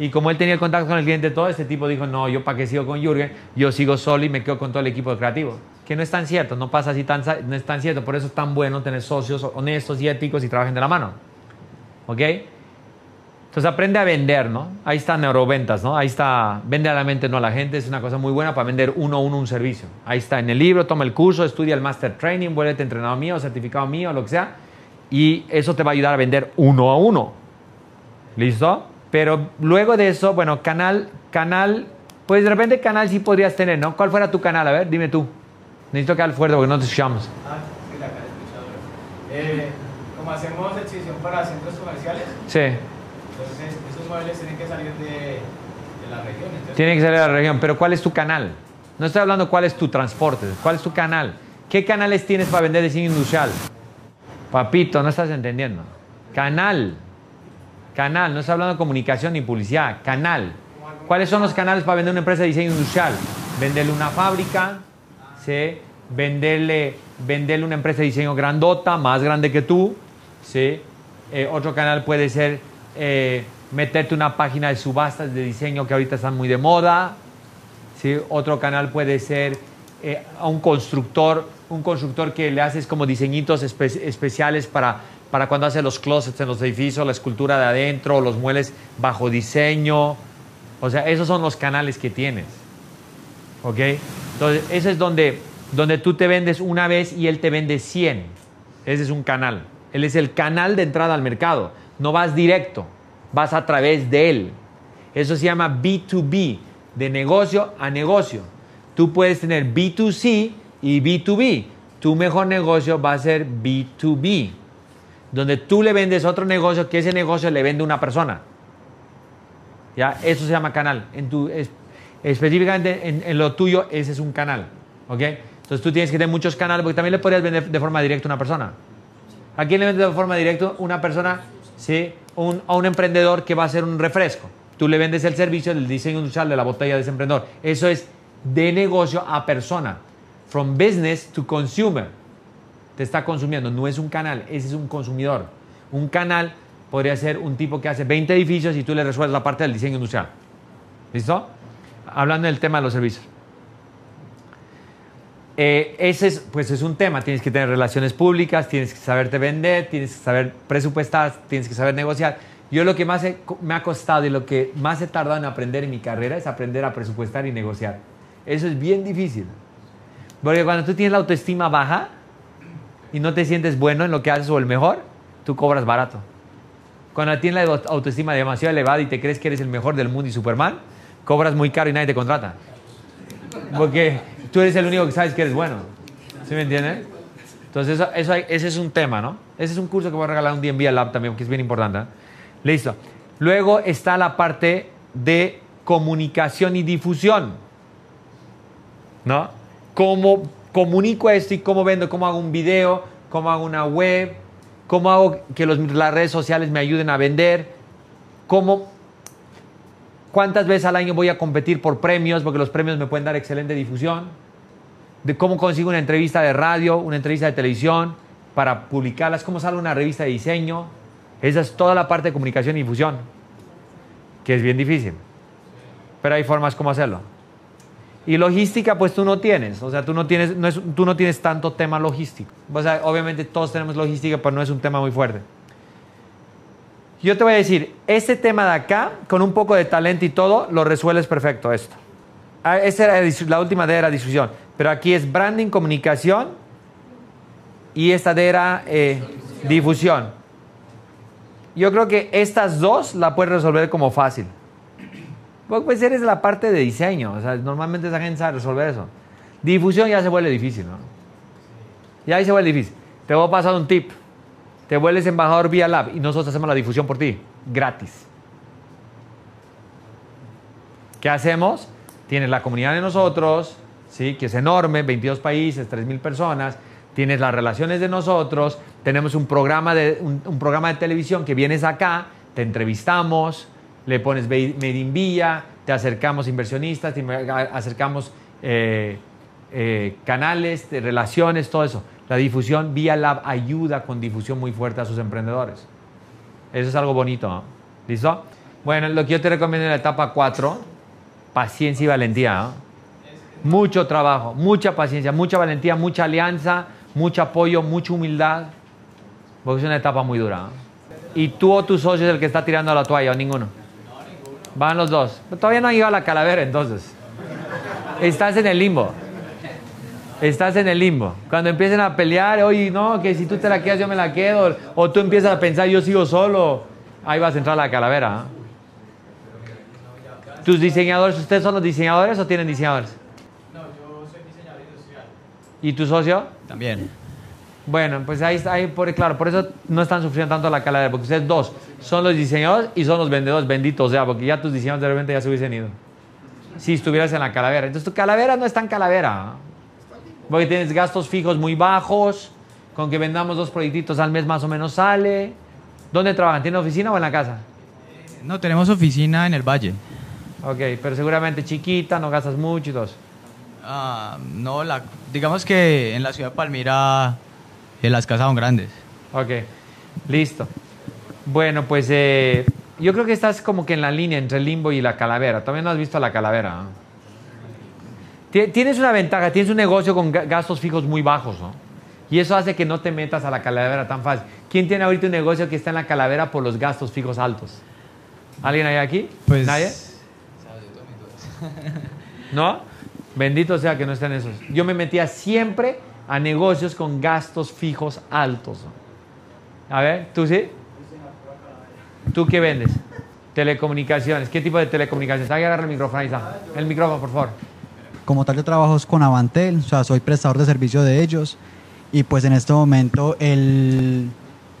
Y como él tenía el contacto con el cliente, todo este tipo dijo, no, yo para qué sigo con Jürgen, yo sigo solo y me quedo con todo el equipo creativo. Que no es tan cierto, no pasa así, tan, no es tan cierto. Por eso es tan bueno tener socios honestos y éticos y trabajen de la mano. ¿Ok? Entonces aprende a vender, ¿no? Ahí está neuroventas, ¿no? Ahí está, vende a la mente, no a la gente, es una cosa muy buena para vender uno a uno un servicio. Ahí está en el libro, toma el curso, estudia el master training, vuélvete entrenador mío, certificado mío, lo que sea, y eso te va a ayudar a vender uno a uno. ¿Listo? Pero luego de eso, bueno, canal, canal, pues de repente canal sí podrías tener, ¿no? ¿Cuál fuera tu canal? A ver, dime tú. Necesito que hable fuerte porque no te escuchamos. Ah, sí, la cara escuchadora. Eh, como hacemos exhibición para centros comerciales, Sí. entonces esos muebles tienen que salir de, de la región. Entonces, Tiene que salir a la región, pero ¿cuál es tu canal? No estoy hablando cuál es tu transporte, cuál es tu canal. ¿Qué canales tienes para vender diseño industrial? Papito, no estás entendiendo. Canal. Canal, no estoy hablando de comunicación ni publicidad. Canal. ¿Cuáles son los canales para vender una empresa de diseño industrial? Venderle una fábrica, ¿sí? venderle, venderle una empresa de diseño grandota, más grande que tú. ¿sí? Eh, otro canal puede ser eh, meterte una página de subastas de diseño que ahorita están muy de moda. ¿sí? Otro canal puede ser eh, a un constructor, un constructor que le haces como diseñitos espe- especiales para, para cuando hace los closets en los edificios, la escultura de adentro, los muebles bajo diseño. O sea, esos son los canales que tienes. ¿Ok? Entonces, ese es donde, donde tú te vendes una vez y él te vende 100. Ese es un canal. Él es el canal de entrada al mercado. No vas directo, vas a través de él. Eso se llama B2B, de negocio a negocio. Tú puedes tener B2C y B2B. Tu mejor negocio va a ser B2B, donde tú le vendes otro negocio que ese negocio le vende una persona. ¿Ya? Eso se llama canal. En tu, específicamente en, en lo tuyo, ese es un canal. ¿Ok? Entonces tú tienes que tener muchos canales porque también le podrías vender de forma directa a una persona. ¿A quién le vendes de forma directa? Una persona, ¿sí? Un- a un emprendedor que va a hacer un refresco. Tú le vendes el servicio del diseño industrial de la botella de ese emprendedor. Eso es de negocio a persona. From business to consumer. Te está consumiendo. No es un canal, ese es un consumidor. Un canal podría ser un tipo que hace 20 edificios y tú le resuelves la parte del diseño industrial. ¿Listo? Hablando del tema de los servicios. Eh, ese es, pues es un tema, tienes que tener relaciones públicas, tienes que saberte vender, tienes que saber presupuestar, tienes que saber negociar. Yo lo que más he- me ha costado y lo que más he tardado en aprender en mi carrera es aprender a presupuestar y negociar. Eso es bien difícil. Porque cuando tú tienes la autoestima baja y no te sientes bueno en lo que haces o el mejor, tú cobras barato. Cuando tienes la autoestima demasiado elevada y te crees que eres el mejor del mundo y Superman, cobras muy caro y nadie te contrata. Porque tú eres el único que sabes que eres bueno. ¿Sí me entiendes? Entonces, eso, eso hay- ese es un tema, ¿no? Ese es un curso que voy a regalar un día en Vía Lab también, que es bien importante. ¿eh? Listo. Luego está la parte de comunicación y difusión. ¿No? Cómo comunico esto y cómo vendo, cómo hago un video, cómo hago una web, cómo hago que los- las redes sociales me ayuden a vender, cómo cuántas veces al año voy a competir por premios, porque los premios me pueden dar excelente difusión, de cómo consigo una entrevista de radio, una entrevista de televisión, para publicarlas, cómo sale una revista de diseño. Esa es toda la parte de comunicación y difusión, que es bien difícil. Pero hay formas como hacerlo. Y logística, pues tú no tienes. O sea, tú no tienes, no es- tú no tienes tanto tema logístico. O sea, obviamente todos tenemos logística, pero no es un tema muy fuerte. Yo te voy a decir, este tema de acá, con un poco de talento y todo, lo resuelves perfecto esto. Ah, Esa era la última de era difusión. Pero aquí es branding, comunicación y esta de era eh, difusión. Yo creo que estas dos la puedes resolver como fácil. Pues, pues eres la parte de diseño. O sea, normalmente esa gente sabe resolver eso. Difusión ya se vuelve difícil, ¿no? Ya ahí se vuelve difícil. Te voy a pasar un tip. Te vuelves embajador vía Lab y nosotros hacemos la difusión por ti, gratis. ¿Qué hacemos? Tienes la comunidad de nosotros, ¿sí? que es enorme, 22 países, 3.000 personas. Tienes las relaciones de nosotros. Tenemos un programa de, un, programa de televisión que vienes acá, te entrevistamos, le pones Made in Villa, te acercamos inversionistas, te acercamos eh, eh, canales, relaciones, todo eso. La difusión vía Lab ayuda con difusión muy fuerte a sus emprendedores. Eso es algo bonito. ¿no? ¿Listo? Bueno, lo que yo te recomiendo en la etapa 4, paciencia y valentía. Mucho trabajo, mucha paciencia, mucha valentía, mucha alianza, mucho apoyo, mucha humildad. Porque es una etapa muy dura. ¿Y tú o tu socio es el que está tirando la toalla o ninguno? Van los dos. Pero todavía no han llegado a la calavera entonces. Estás en el limbo. Estás en el limbo. Cuando empiecen a pelear, oye, no, que si tú te la quedas, yo me la quedo. O tú empiezas a pensar, yo sigo solo. Ahí vas a entrar a la calavera. ¿eh? ¿Tus diseñadores, ustedes son los diseñadores o tienen diseñadores? No, yo soy diseñador industrial. ¿Y tu socio? También. Bueno, pues ahí está, ahí por, claro, por eso no están sufriendo tanto la calavera, porque ustedes dos son los diseñadores y son los vendedores, benditos, sea, porque ya tus diseñadores de repente ya se hubiesen ido. Si estuvieras en la calavera. Entonces tu calavera no es tan calavera. ¿eh? Porque tienes gastos fijos muy bajos, con que vendamos dos proyectitos al mes más o menos sale. ¿Dónde trabajan? ¿Tienen oficina o en la casa? No, tenemos oficina en el Valle. Ok, pero seguramente chiquita, no gastas mucho y todo. Ah, no, la, digamos que en la ciudad de Palmira eh, las casas son grandes. Ok, listo. Bueno, pues eh, yo creo que estás como que en la línea entre el limbo y la calavera. Todavía no has visto la calavera. ¿no? Ti- Tienes una ventaja, tienes un negocio con ga- gastos fijos muy bajos, ¿no? Y eso hace que no te metas a la calavera tan fácil. ¿Quién tiene ahorita un negocio que está en la calavera por los gastos fijos altos? ¿Alguien hay aquí? Pues ¿Nadie? ¿No? Bendito sea que no estén esos. Yo me metía siempre a negocios con gastos fijos altos. ¿no? A ver, ¿tú sí? ¿Tú qué vendes? Telecomunicaciones. ¿Qué tipo de telecomunicaciones? Ahí agarra el micrófono, ahí está. El micrófono, por favor. Como tal, yo trabajo con Avantel, o sea, soy prestador de servicio de ellos. Y pues en este momento el,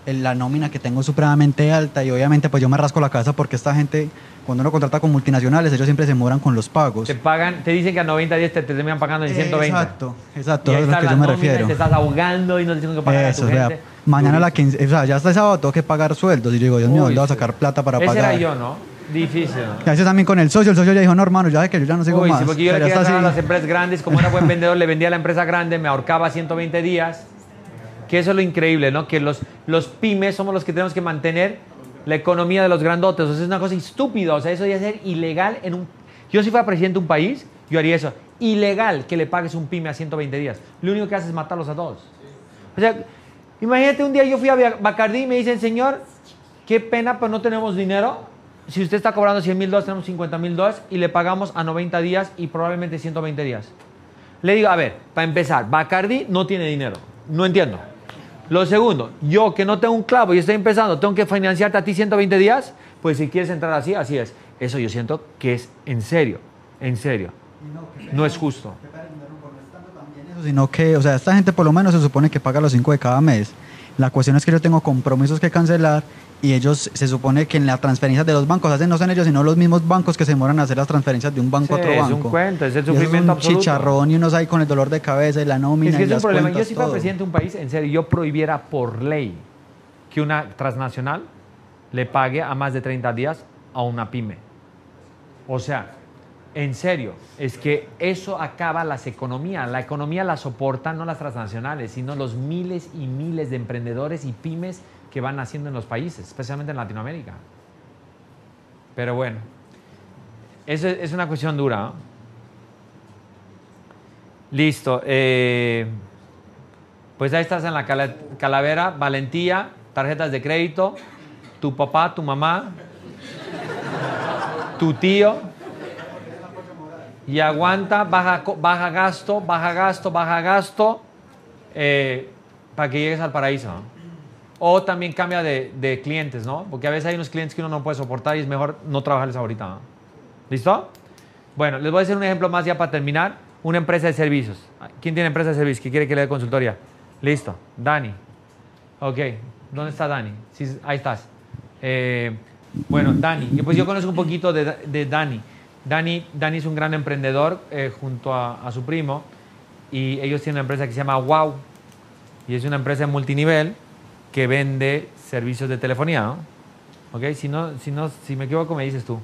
el- la nómina que tengo es supremamente alta y obviamente pues yo me rasco la cabeza porque esta gente, cuando uno contrata con multinacionales, ellos siempre se demoran con los pagos. Te pagan, te dicen que a 90 días te, te terminan pagando en 120. Exacto, exacto, Y ahí es a lo que yo me refiero. Te estás ahogando y no te tienen que pagar Eso, a o sea, gente. mañana la Durísimo. quince, o sea, ya hasta el sábado tengo que pagar sueldos y yo digo, Dios mío, ¿dónde voy a sacar plata para Ese pagar? era yo, ¿no? Difícil. Y a veces también con el socio, el socio ya dijo, no hermano, ya sé que yo ya no sigo Uy, más. sí, porque yo le quería a las empresas grandes, como era buen vendedor, le vendía a la empresa grande, me ahorcaba 120 días. Que eso es lo increíble, ¿no? Que los, los pymes somos los que tenemos que mantener la economía de los grandotes. O sea, es una cosa estúpida. O sea, eso es ser ilegal en un... Yo si fuera presidente de un país, yo haría eso. Ilegal que le pagues un pyme a 120 días. Lo único que haces es matarlos a todos. O sea, imagínate un día yo fui a Bacardí y me dicen, señor, qué pena, pero no tenemos dinero. Si usted está cobrando 100 mil dólares, tenemos 50 mil dólares y le pagamos a 90 días y probablemente 120 días. Le digo, a ver, para empezar, Bacardi no tiene dinero. No entiendo. Lo segundo, yo que no tengo un clavo y estoy empezando, tengo que financiarte a ti 120 días. Pues si quieres entrar así, así es. Eso yo siento que es en serio, en serio. No es justo. Sino que, o sea, esta gente por lo menos se supone que paga los 5 de cada mes. La cuestión es que yo tengo compromisos que cancelar y ellos se supone que en las transferencias de los bancos hacen no son ellos sino los mismos bancos que se demoran a hacer las transferencias de un banco a otro banco. Es un cuento, es el sufrimiento es un absoluto. chicharrón y unos ahí con el dolor de cabeza y la nómina Es que y es un las problema. Yo si fuera presidente de un país, en serio, yo prohibiera por ley que una transnacional le pague a más de 30 días a una pyme. O sea, en serio, es que eso acaba las economías. La economía la soportan no las transnacionales, sino los miles y miles de emprendedores y pymes que van naciendo en los países, especialmente en Latinoamérica. Pero bueno, eso es es una cuestión dura. ¿no? Listo. eh, pues ahí estás en la cala- calavera, valentía, tarjetas de crédito, tu papá, tu mamá, tu tío. Y aguanta, baja, baja gasto, baja gasto, baja gasto, eh, para que llegues al paraíso. O también cambia de, clientes, ¿no? Porque a veces hay unos clientes que uno no puede soportar y es mejor no trabajarles ahorita. ¿no? ¿Listo? Bueno, les voy a hacer un ejemplo más ya para terminar. Una empresa de servicios. ¿Quién tiene empresa de servicios que quiere que le dé consultoría? Listo. Dani. Ok. ¿Dónde está Dani? Sí, ahí estás. Eh, bueno, Dani. Pues yo conozco un poquito de, de Dani. Dani. Dani es un gran emprendedor eh, junto a, a su primo y ellos tienen una empresa que se llama Wow. Y es una empresa multinivel que vende servicios de telefonía, ¿no? ¿Ok? Si, no, si, no, si me equivoco, me dices tú.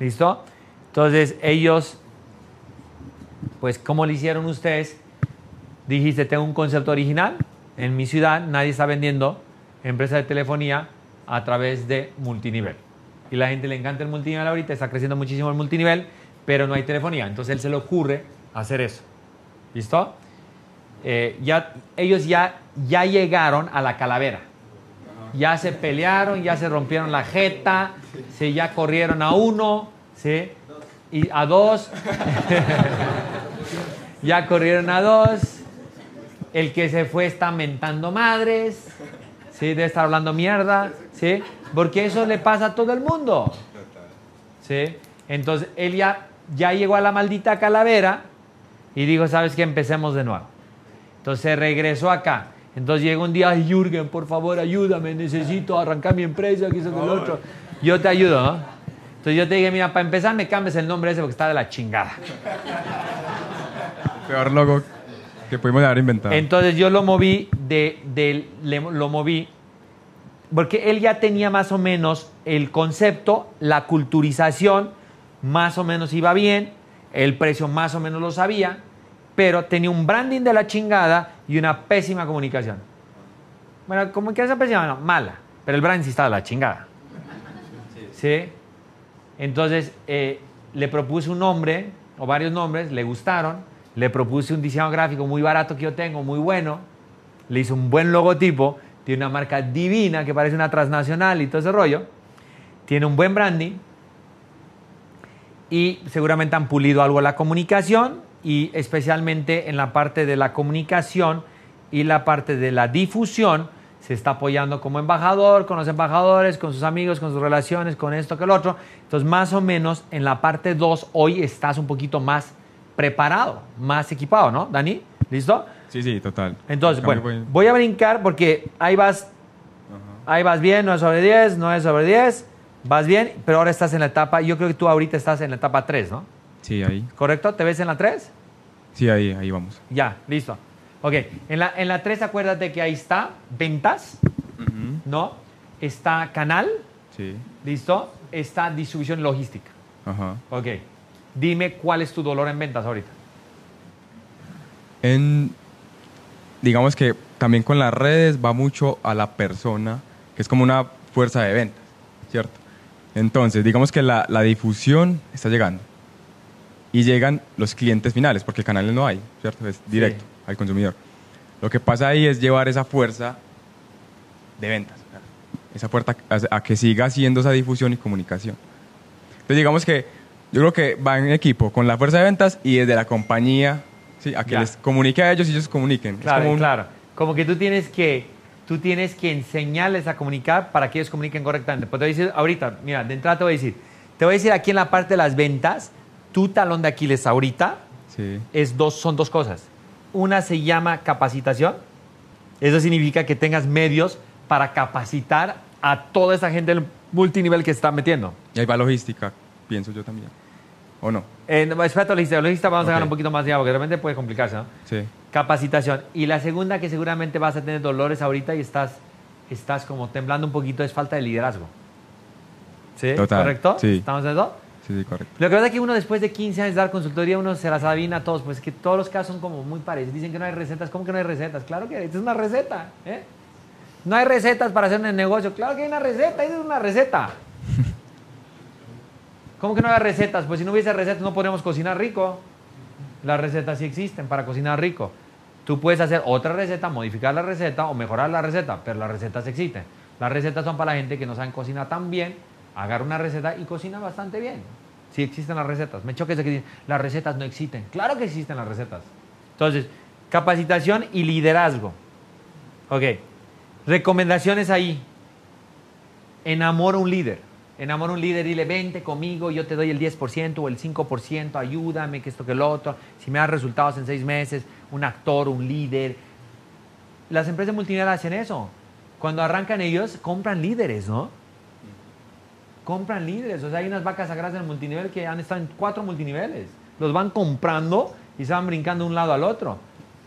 ¿Listo? Entonces, ellos, pues, ¿cómo lo hicieron ustedes? Dijiste, tengo un concepto original. En mi ciudad nadie está vendiendo empresa de telefonía a través de multinivel. Y la gente le encanta el multinivel ahorita, está creciendo muchísimo el multinivel, pero no hay telefonía. Entonces, él se le ocurre hacer eso. ¿Listo? Eh, ya, ellos ya, ya llegaron a la calavera. Ya se pelearon, ya se rompieron la jeta, ¿sí? ya corrieron a uno, ¿sí? y a dos, ya corrieron a dos. El que se fue está mentando madres, ¿sí? debe estar hablando mierda, ¿sí? porque eso le pasa a todo el mundo. ¿sí? Entonces él ya, ya llegó a la maldita calavera y dijo, ¿sabes qué? Empecemos de nuevo. Entonces se regresó acá. Entonces llega un día, ay, Jürgen, por favor, ayúdame, necesito arrancar mi empresa, que lo otro. Yo te ayudo, ¿no? Entonces yo te dije, mira, para empezar me cambies el nombre ese porque está de la chingada. Peor logo que pudimos haber inventado. Entonces yo lo moví de, de- le- lo moví porque él ya tenía más o menos el concepto, la culturización, más o menos iba bien, el precio más o menos lo sabía, pero tenía un branding de la chingada y una pésima comunicación. Bueno, comunicación pésima, no, mala, pero el branding sí estaba de la chingada. Entonces eh, le propuse un nombre o varios nombres, le gustaron, le propuse un diseño gráfico muy barato que yo tengo, muy bueno, le hice un buen logotipo, tiene una marca divina que parece una transnacional y todo ese rollo, tiene un buen branding y seguramente han pulido algo la comunicación y especialmente en la parte de la comunicación y la parte de la difusión se está apoyando como embajador, con los embajadores, con sus amigos, con sus relaciones, con esto que el otro. Entonces, más o menos en la parte 2 hoy estás un poquito más preparado, más equipado, ¿no, Dani? ¿Listo? Sí, sí, total. Entonces, Cambio bueno, fue- voy a brincar porque ahí vas, ahí vas bien, no es sobre 10, no es sobre 10, vas bien, pero ahora estás en la etapa, yo creo que tú ahorita estás en la etapa 3, ¿no? Sí, ahí. ¿Correcto? ¿Te ves en la 3? Sí, ahí, ahí vamos. Ya, listo. Ok, en la, en la 3 acuérdate que ahí está ventas, ¿no? Está canal, Sí. ¿listo? Está distribución logística. Ajá. Ok, dime cuál es tu dolor en ventas ahorita. En, digamos que también con las redes va mucho a la persona, que es como una fuerza de ventas, ¿cierto? Entonces, digamos que la, la difusión está llegando. Y llegan los clientes finales, porque canales no hay, ¿cierto? Es directo al consumidor. Lo que pasa ahí es llevar esa fuerza de ventas, esa fuerza a, a que siga haciendo esa difusión y comunicación. Entonces digamos que yo creo que va en equipo con la fuerza de ventas y desde la compañía, ¿sí? a que Ya. les comunique a ellos y ellos comuniquen. Claro, como un- claro. Como que tú tienes que, tú tienes que enseñarles a comunicar para que ellos comuniquen correctamente. Pues te voy a decir ahorita, mira, de entrada te voy a decir, te voy a decir aquí en la parte de las ventas, tu talón de Aquiles ahorita Sí. es dos, son dos cosas. Una se llama capacitación. Eso significa que tengas medios para capacitar a toda esa gente del multinivel que se está metiendo. Y ahí va logística, pienso yo también. ¿O no? Eh, no, espérate, logística. Logística vamos a dejar un poquito más allá porque de repente puede complicarse, ¿no? Sí. Capacitación. Y la segunda que seguramente vas a tener dolores ahorita y estás, estás como temblando un poquito es falta de liderazgo. ¿Sí? Total, ¿Correcto? sí. ¿Estamos en eso? Sí, sí, correcto. Lo que pasa es que uno después de 15 años de dar consultoría, uno se las adivina a todos, pues que todos los casos son como muy parecidos. Dicen que no hay recetas. ¿Cómo que no hay recetas? Claro que es una receta. ¿eh? No hay recetas para hacer un negocio. Claro que hay una receta, eso es una receta. ¿Cómo que no hay recetas? Pues si no hubiese recetas no podríamos cocinar rico. Las recetas sí existen para cocinar rico. Tú puedes hacer otra receta, modificar la receta o mejorar la receta, pero las recetas existen. Las recetas son para la gente que no saben cocinar tan bien, agarra una receta y cocina bastante bien. Sí existen las recetas. Me choca eso que dicen, las recetas no existen. Claro que existen las recetas. Entonces, capacitación y liderazgo. Ok. Recomendaciones ahí. Enamora un líder. Enamora un líder, dile, vente conmigo, yo te doy el 10% o el 5%, ayúdame, que esto, que lo otro. Si me das resultados en seis meses, un actor, un líder. Las empresas multinivel hacen eso. Cuando arrancan ellos, compran líderes, ¿no? Compran líderes. O sea, hay unas vacas sagradas en el multinivel que han estado en cuatro multiniveles. Los van comprando y se van brincando de un lado al otro.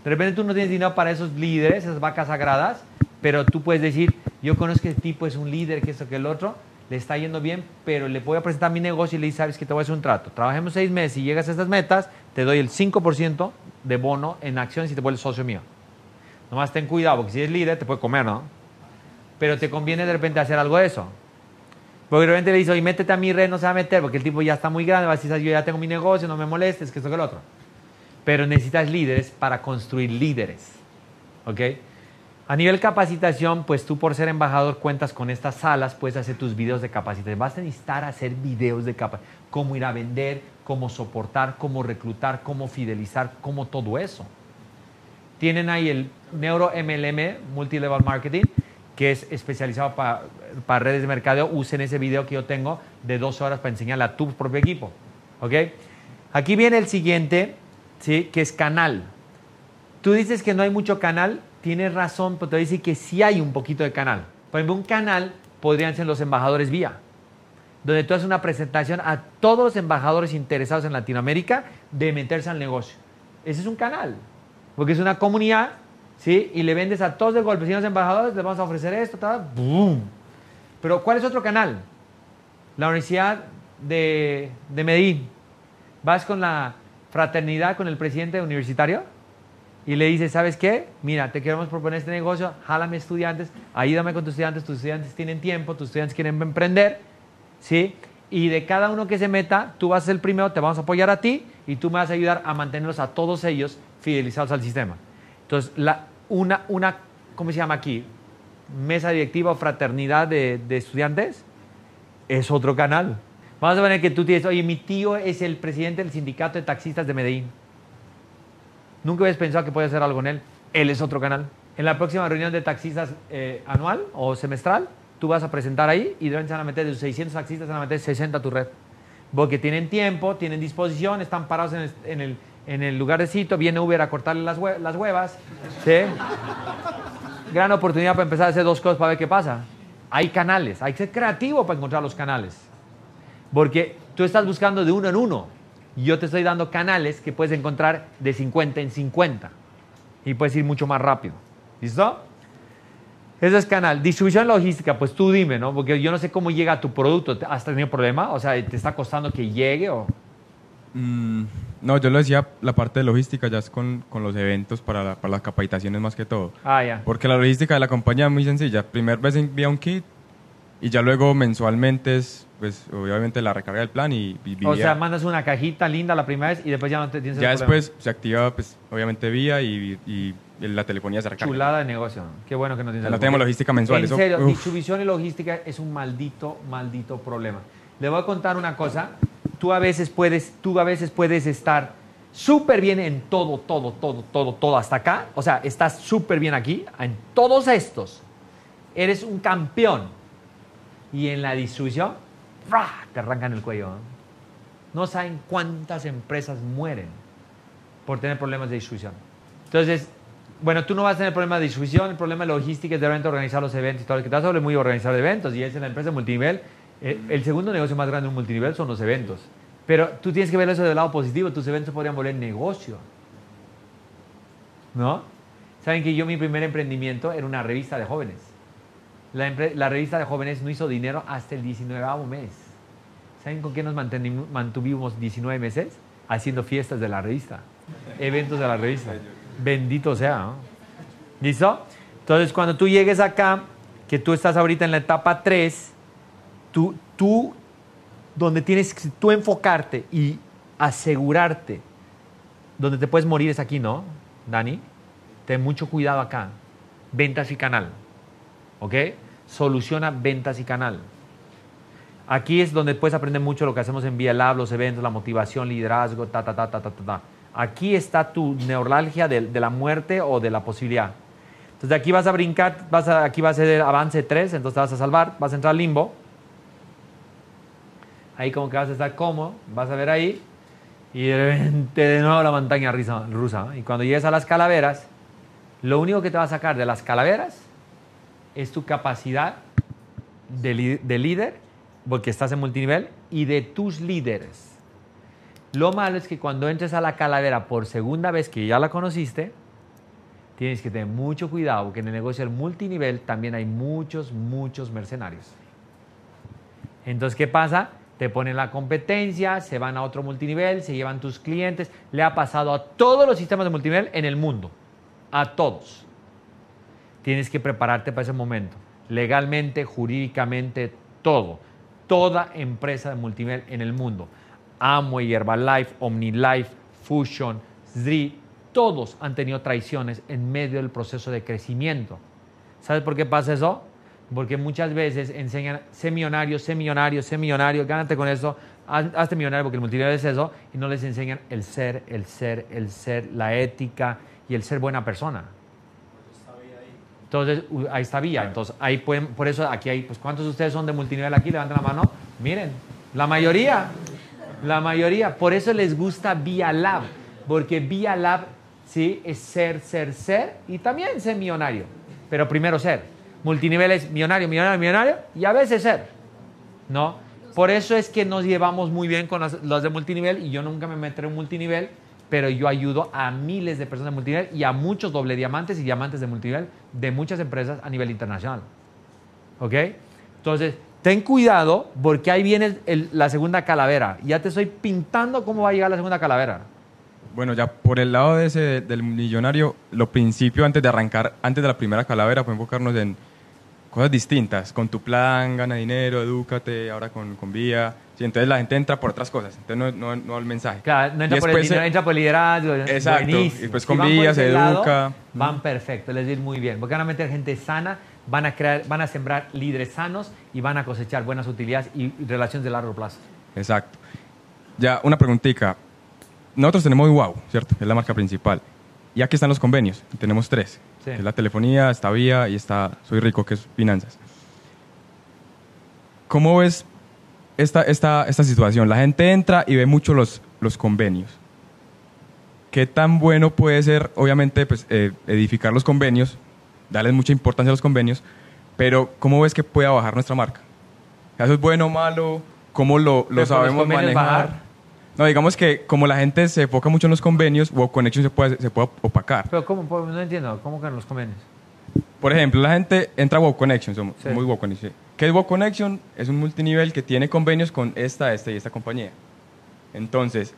De repente tú no tienes dinero para esos líderes, esas vacas sagradas, pero tú puedes decir, yo conozco que este tipo es un líder, que esto, que el otro, le está yendo bien, pero le voy a presentar mi negocio y le dices, sabes que te voy a hacer un trato. Trabajemos seis meses y llegas a estas metas, te doy el 5% de bono en acciones y te vuelves socio mío. Nomás ten cuidado, porque si eres líder te puede comer, ¿no? Pero te conviene de repente hacer algo de eso. Porque de repente le dices, oye, métete a mi red, no se va a meter, porque el tipo ya está muy grande, va a decir, yo ya tengo mi negocio, no me molestes, que esto, que el otro. Pero necesitas líderes para construir líderes. ¿Ok? A nivel capacitación, pues tú por ser embajador cuentas con estas salas, puedes hacer tus videos de capacitación. Vas a necesitar hacer videos de capacitación. Cómo ir a vender, cómo soportar, cómo reclutar, cómo fidelizar, cómo todo eso. Tienen ahí el Neuro MLM, Multilevel Marketing, que es especializado para, para redes de mercadeo. Usen ese video que yo tengo de dos horas para enseñarle a tu propio equipo. ¿Ok? Aquí viene el siguiente, ¿sí? que es canal. Tú dices que no hay mucho canal, tienes razón, pero te voy a decir que sí hay un poquito de canal. Por ejemplo, un canal podrían ser los embajadores vía, donde tú haces una presentación a todos los embajadores interesados en Latinoamérica de meterse al negocio. Ese es un canal, porque es una comunidad, ¿sí? Y le vendes a todos de golpe. Si los embajadores les vamos a ofrecer esto, tal, ¡boom! Pero ¿cuál es otro canal? La Universidad de, de Medellín. Vas con la fraternidad con el presidente universitario y le dices, ¿sabes qué? Mira, te queremos proponer este negocio, jálame estudiantes, ayúdame con tus estudiantes, tus estudiantes tienen tiempo, tus estudiantes quieren emprender, ¿sí? Y de cada uno que se meta, tú vas a ser el primero, te vamos a apoyar a ti y tú me vas a ayudar a mantenerlos a todos ellos fidelizados al sistema. Entonces, una, una, ¿cómo se llama aquí? Mesa directiva o fraternidad de, de estudiantes es otro canal. Vamos a poner que tú tienes, oye, mi tío es el presidente del sindicato de taxistas de Medellín. Nunca hubieras pensado que puede hacer algo con él. Él es otro canal. En la próxima reunión de taxistas eh, anual o semestral, tú vas a presentar ahí y van a meter de sus 600 taxistas, se van a meter 60 a tu red. Porque tienen tiempo, tienen disposición, están parados en en el, en el lugar de sitio, viene Uber a cortarle las, hue- las huevas. ¿sí? Gran oportunidad para empezar a hacer dos cosas para ver qué pasa. Hay canales, hay que ser creativo para encontrar los canales. Porque tú estás buscando de uno en uno. Y yo te estoy dando canales que puedes encontrar de 50 en 50. Y puedes ir mucho más rápido. ¿Listo? Ese es canal. Distribución logística, pues tú dime, ¿no? Porque yo no sé cómo llega tu producto. ¿Has tenido problema? O sea, ¿te está costando que llegue o...? Mm, no, yo lo decía, la parte de logística ya es con, con los eventos para, la- para las capacitaciones más que todo. Ah, ya. Porque la logística de la compañía es muy sencilla. Primera vez envía un kit y ya luego mensualmente es pues obviamente la recarga del plan y, y. O sea, mandas una cajita linda la primera vez y después ya no te tienes ya el después se activa, pues obviamente vía y, y la telefonía se recarga. Chulada de negocio. Qué bueno que no tienes no tenemos logística mensual, En eso- serio, uf. distribución y logística es un maldito, maldito problema. Le voy a contar una cosa. Tú a veces puedes, tú a veces puedes estar súper bien en todo, todo, todo, todo, todo hasta acá. O sea, estás súper bien aquí, en todos estos. Eres un campeón. Y en la distribución, ¡fra! te arrancan el cuello. ¿no? Saben cuántas empresas mueren por tener problemas de distribución. Entonces, bueno, tú no vas a tener problema de distribución, el problema de logística es de organizar los eventos y todo. El que te volver muy organizar eventos y es en la empresa multinivel. Eh, el segundo negocio más grande de un multinivel son los eventos. Pero tú tienes que ver eso del lado positivo. Tus eventos podrían volver negocio. ¿No? Saben que yo mi primer emprendimiento era una revista de jóvenes. La, revista de jóvenes no hizo dinero hasta el 19 mes. ¿Saben con qué nos mantuvimos 19 meses? Haciendo fiestas de la revista, eventos de la revista. Bendito sea. ¿no? ¿Listo? Entonces, cuando tú llegues acá, que tú estás ahorita en la etapa 3, tú, tú donde tienes que tú enfocarte y asegurarte, donde te puedes morir es aquí, ¿no, Dani? Ten mucho cuidado acá. Ventas y canal. ¿Ok? Soluciona ventas y canal. Aquí es donde puedes aprender mucho lo que hacemos en Vía Lab, los eventos, la motivación, liderazgo, ta, ta, ta, ta, ta, ta, ta. Aquí está tu neuralgia de, la muerte o de la posibilidad. Entonces de aquí vas a brincar, vas a, aquí va a ser avance 3, entonces te vas a salvar, vas a entrar al limbo. Ahí como que vas a estar cómodo, vas a ver ahí. Y de repente de nuevo la montaña rusa. Y cuando llegues a las calaveras, lo único que te va a sacar de las calaveras es tu capacidad de, de líder, porque estás en multinivel, y de tus líderes. Lo malo es que cuando entres a la calavera por segunda vez que ya la conociste, tienes que tener mucho cuidado, porque en el negocio del multinivel también hay muchos, muchos mercenarios. Entonces, ¿qué pasa? Te ponen la competencia, se van a otro multinivel, se llevan tus clientes. Le ha pasado a todos los sistemas de multinivel en el mundo. A todos. Tienes que prepararte para ese momento. Legalmente, jurídicamente, todo. Toda empresa de multinivel en el mundo. Amway, Herbalife, OmniLife, Fusion, Zri, todos han tenido traiciones en medio del proceso de crecimiento. ¿Sabes por qué pasa eso? Porque muchas veces enseñan, sé millonario, sé millonario, sé millonario, gánate con eso, haz- hazte millonario porque el multinivel es eso, y no les enseñan el ser, el ser, el ser, la ética y el ser buena persona. Entonces, ahí está vía. Entonces, ahí pueden, por eso aquí hay, pues, ¿cuántos de ustedes son de multinivel aquí? Levanten la mano. Miren, la mayoría, la mayoría. Por eso les gusta Vía Lab, porque Vía Lab, sí, es ser, ser, ser y también ser millonario. Pero primero ser. Multinivel es millonario, millonario, millonario y a veces ser. ¿No? Por eso es que nos llevamos muy bien con los, de multinivel y yo nunca me meteré en multinivel, pero yo ayudo a miles de personas de multinivel y a muchos doble diamantes y diamantes de multinivel de muchas empresas a nivel internacional. ¿Ok? Entonces, ten cuidado porque ahí viene el- la segunda calavera. Ya te estoy pintando cómo va a llegar la segunda calavera. Bueno, ya por el lado de ese del millonario, lo principio antes de arrancar, antes de la primera calavera, fue enfocarnos en cosas distintas. Con tu plan, gana dinero, edúcate, ahora con, con vía. Sí, entonces la gente entra por otras cosas, entonces no, no, no el mensaje. Claro, no entra por el después dinero, se- entra por el liderazgo. Exacto, buenísimo. y pues con ese se lado, educa. Van perfecto, les va a ir muy bien. Porque van a meter gente sana, van a, crear, van a sembrar líderes sanos y van a cosechar buenas utilidades y y relaciones de largo plazo. Exacto. Ya, una preguntita. Nosotros tenemos Wow, ¿cierto? Es la marca principal. Y aquí están los convenios. Tenemos tres. Sí. que es la telefonía, está Vía y está Soy Rico, que es finanzas. ¿Cómo ves esta, esta, esta situación? La gente entra y ve mucho los, los convenios. ¿Qué tan bueno puede ser, obviamente, pues, eh, edificar los convenios, darles mucha importancia a los convenios, pero ¿cómo ves que pueda bajar nuestra marca? ¿Eso es bueno o malo? ¿Cómo lo, lo sabemos manejar? bajar. No, digamos que como la gente se enfoca mucho en los convenios, Wow Connection se puede, se puede opacar. Pero ¿cómo? Pues, No entiendo, ¿cómo que en los convenios? Por ejemplo, la gente entra a Wow Connection, somos Sí. muy Wow Connection. ¿Qué es Wow Connection? Es un multinivel que tiene convenios con esta, esta y esta compañía. Entonces,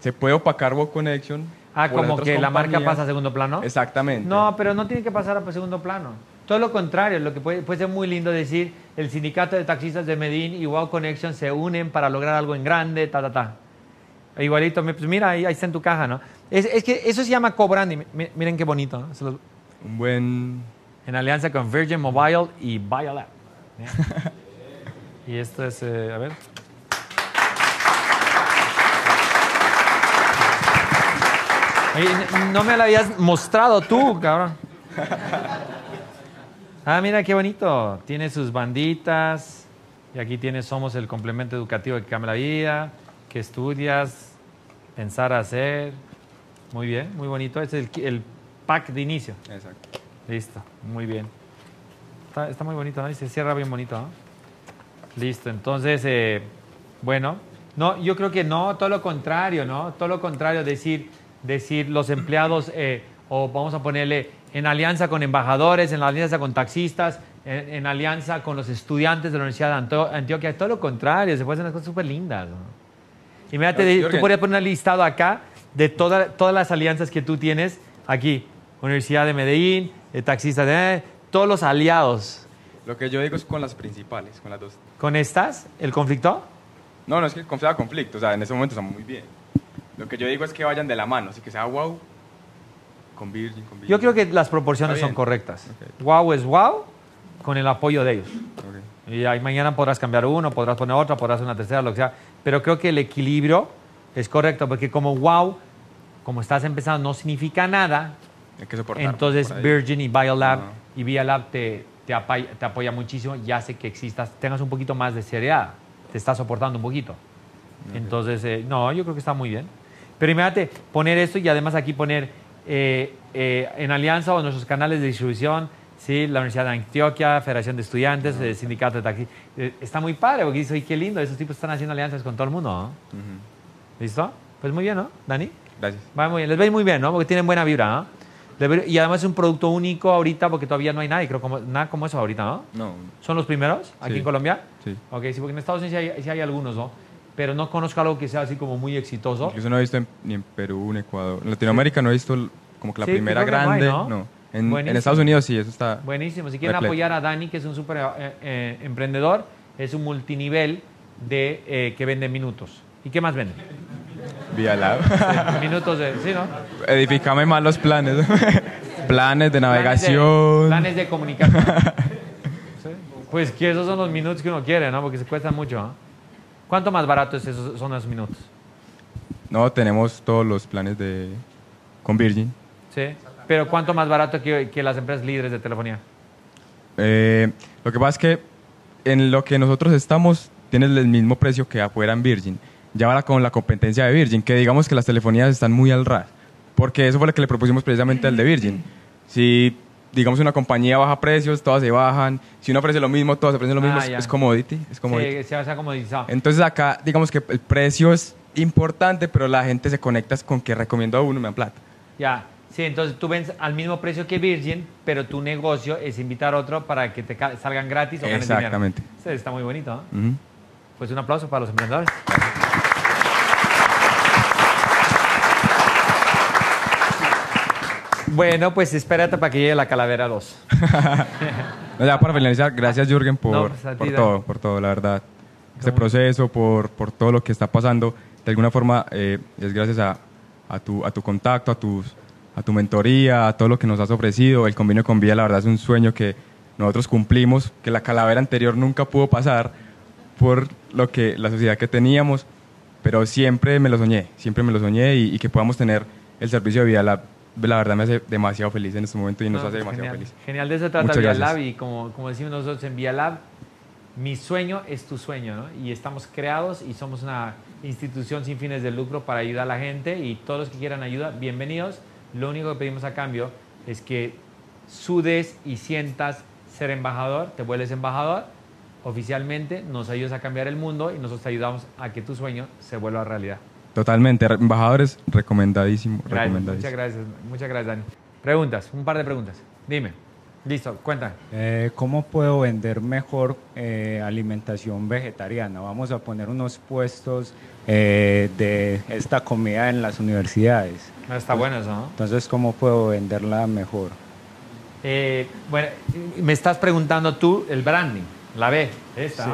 se puede opacar Wow Connection. Ah, como que la marca pasa a segundo plano. Exactamente. No, pero no tiene que pasar a segundo plano. todo lo contrario, lo que puede, puede ser muy lindo decir, el sindicato de taxistas de Medellín y Wow Connection se unen para lograr algo en grande, ta, ta, ta. Igualito, pues mira, ahí, ahí está en tu caja, ¿no? Es, es que eso se llama co-branding. Mi- Miren qué bonito, ¿no? Los- Un buen... en alianza con Virgin Mobile y Biolab. y esto es, eh, a ver. No me lo habías mostrado tú, cabrón. Ah, mira qué bonito. Tiene sus banditas. Y aquí tiene Somos el complemento educativo que cambia la vida. Que estudias, pensar hacer. Muy bien, muy bonito. Es el, el pack de inicio. Exacto. Listo, muy bien. Está, está muy bonito, ¿no? Y se cierra bien bonito, ¿no? Listo, entonces, eh, bueno, no, yo creo que no, todo lo contrario, ¿no? Todo lo contrario, decir, decir los empleados, eh, o vamos a ponerle en alianza con embajadores, en alianza con taxistas, en, en alianza con los estudiantes de la Universidad de Antioquia, todo lo contrario, se pueden hacer unas cosas súper lindas, ¿no? Y mírate, de- tú podrías poner un listado acá de toda- todas las alianzas que tú tienes aquí. Universidad de Medellín, eh, taxistas de... todos los aliados. Lo que yo digo es con las principales, con las dos. ¿Con estas? ¿El conflicto? No, no es que sea conflicto, o sea, en ese momento estamos muy bien. Lo que yo digo es que vayan de la mano, así que sea wow con Virgin, con Virgin. Yo creo que las proporciones son correctas. Ok. Wow es wow con el apoyo de ellos. Ok. Y ahí mañana podrás cambiar uno, podrás poner otra, podrás una tercera, lo que sea. Pero creo que el equilibrio es correcto, porque como wow, como estás empezando, no significa nada. Hay que soportar. Entonces. Virgin y Biolab y Biolab te, te, apay- te apoya muchísimo y hace que existas, tengas un poquito más de seriedad. Te está soportando un poquito. Entonces, eh, no, yo creo que está muy bien. Pero imagínate poner esto y además aquí poner eh, eh, en alianza o nuestros canales de distribución, ¿sí? la Universidad de Antioquia, Federación de Estudiantes, Sindicato de Taxi. Eh, está muy padre porque dice, qué lindo, esos tipos están haciendo alianzas con todo el mundo. ¿no? Ujú. ¿Listo? Pues muy bien, ¿no, Dani? Gracias. Va muy bien, les veis muy bien, ¿no? Porque tienen buena vibra, ¿no? Y además es un producto único ahorita porque todavía no hay nadie, creo, como, nada como eso ahorita, ¿no? No, ¿Son los primeros aquí Sí. en Colombia? sí. Ok, sí, porque en Estados Unidos sí hay, sí hay algunos, ¿no? Pero no conozco algo que sea así como muy exitoso. Incluso no he visto en- ni en Perú, en Ecuador. En Latinoamérica no he visto como que la Sí, primera que no hay, grande. ¿no? no. En, en. Estados Unidos sí, eso está. Buenísimo. Si quieren Repleto. apoyar a Dani, que es un súper eh, eh, emprendedor, es un multinivel de, eh, que vende minutos. ¿Y qué más vende? Vía Lab. minutos de... Sí, ¿no? Edifícame más los planes. planes de Planes de- navegación. Planes de, comunicación. Sí. Pues que esos son los minutos que uno quiere, ¿no? Porque se cuestan mucho, ¿no? ¿Cuánto más barato es esos, son esos minutos? No, tenemos todos los planes de con Virgin. Sí. Pero ¿cuánto más barato que, que las empresas líderes de telefonía? Eh, lo que pasa es que en lo que nosotros estamos tiene el mismo precio que afuera en Virgin. Ya ahora con la competencia de Virgin, que digamos que las telefonías están muy al ras. Porque eso fue lo que le propusimos precisamente al de Virgin. Si, digamos, una compañía baja precios, todas se bajan. Si uno ofrece lo mismo, todas ofrecen lo mismo. Ah, es- es commodity. Es commodity. Sí, se ha comodizado. Entonces acá, digamos que el precio es importante, pero la gente se conecta con que recomiendo a uno y me dan plata. Ya, sí, entonces tú vendes al mismo precio que Virgin, pero tu negocio es invitar a otro para que te salgan gratis o ganes dinero. Exactamente. Sí, está muy bonito, ¿no? Ujú. Pues un aplauso para los emprendedores. Bueno, pues espérate para que llegue la calavera 2. No, ya para finalizar, gracias Jürgen por, No, pues, por todo, por todo, la verdad. Este proceso, por, por todo lo que está pasando. De alguna forma eh, es gracias a, a, tu, a tu contacto, a, tus, a tu mentoría, a todo lo que nos has ofrecido. El convenio con Vía, la verdad, es un sueño que nosotros cumplimos, que la calavera anterior nunca pudo pasar por lo que la sociedad que teníamos, pero siempre me lo soñé, siempre me lo soñé y, y que podamos tener el servicio de Vía, la, la verdad me hace demasiado feliz en este momento y nos No, hace demasiado genial. feliz. Genial, de eso trata Muchas Vía gracias. Lab y como, como decimos nosotros en Vía Lab, mi sueño es tu sueño, ¿no? Y estamos creados y somos una institución sin fines de lucro para ayudar a la gente y todos los que quieran ayuda, bienvenidos. Lo único que pedimos a cambio es que sudes y sientas ser embajador, te vuelves embajador oficialmente, nos ayudas a cambiar el mundo y nosotros te ayudamos a que tu sueño se vuelva realidad. Totalmente, re- embajadores, recomendadísimo, Gracias, recomendadísimo. muchas gracias, muchas gracias, Dani. Preguntas, un par de preguntas. Dime. Listo, cuenta. Eh, ¿Cómo puedo vender mejor eh, alimentación vegetariana? Vamos a poner unos puestos eh, de esta comida en las universidades. Está bueno eso, ¿no? Entonces, ¿cómo puedo venderla mejor? Eh, bueno, me estás preguntando tú el branding, la B, esta. Sí.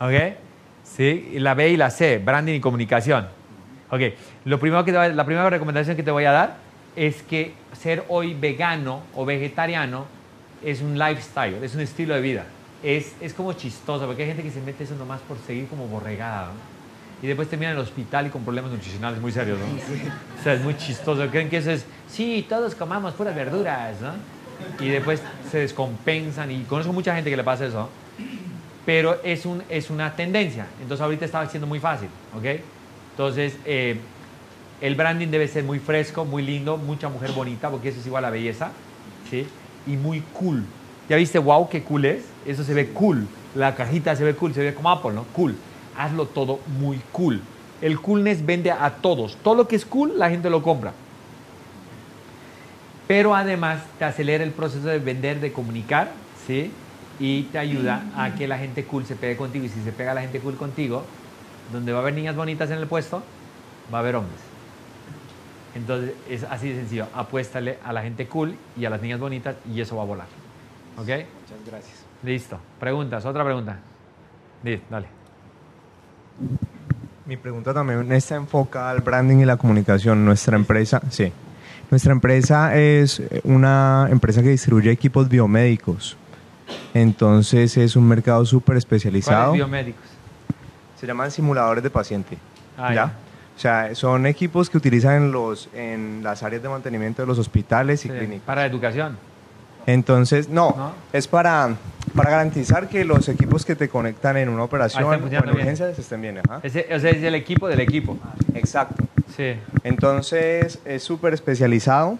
¿Ok? Sí, la B y la C, branding y comunicación. Ok, lo primero que te voy- la primera recomendación que te voy a dar es que ser hoy vegano o vegetariano es un lifestyle, es un estilo de vida. Es, es como chistoso, porque hay gente que se mete eso nomás por seguir como borregada, ¿no? Y después termina en el hospital y con problemas nutricionales muy serios, ¿no? O sea, es muy chistoso. Creen que eso es, sí, todos comamos puras verduras, ¿no? Y después se descompensan y conozco mucha gente que le pasa eso pero es, un, es una tendencia. Entonces ahorita está siendo muy fácil, ¿ok? Entonces eh, el branding debe ser muy fresco, muy lindo, mucha mujer bonita, porque eso es igual a belleza, ¿sí? Y muy cool. ¿Ya viste, wow, qué cool es? Eso se ve cool. La cajita se ve cool, se ve como Apple, ¿no? Cool. Hazlo todo muy cool. El coolness vende a todos. Todo lo que es cool, la gente lo compra. Pero además te acelera el proceso de vender, de comunicar, ¿sí? Y te ayuda a que la gente cool se pegue contigo. Y si se pega la gente cool contigo, donde va a haber niñas bonitas en el puesto, va a haber hombres. Entonces es así de sencillo. Apuéstale a la gente cool y a las niñas bonitas y eso va a volar. ¿Ok? Muchas gracias. Listo. Preguntas, otra pregunta. Di, dale. Mi pregunta también está enfocada al branding y la comunicación. Nuestra empresa, sí. Nuestra empresa es una empresa que distribuye equipos biomédicos. Entonces es un mercado súper especializado. ¿Cuáles biomédicos? Se llaman simuladores de paciente. Ah, ¿ya? ya. O sea, son equipos que utilizan en, los, en las áreas de mantenimiento de los hospitales y Sí, clínicas. Para educación. Entonces, no, ¿No? es para, para garantizar que los equipos que te conectan en una operación o en urgencias estén bien. ajá. Ese, o sea, es el equipo del equipo. Exacto. Sí. Entonces es súper especializado.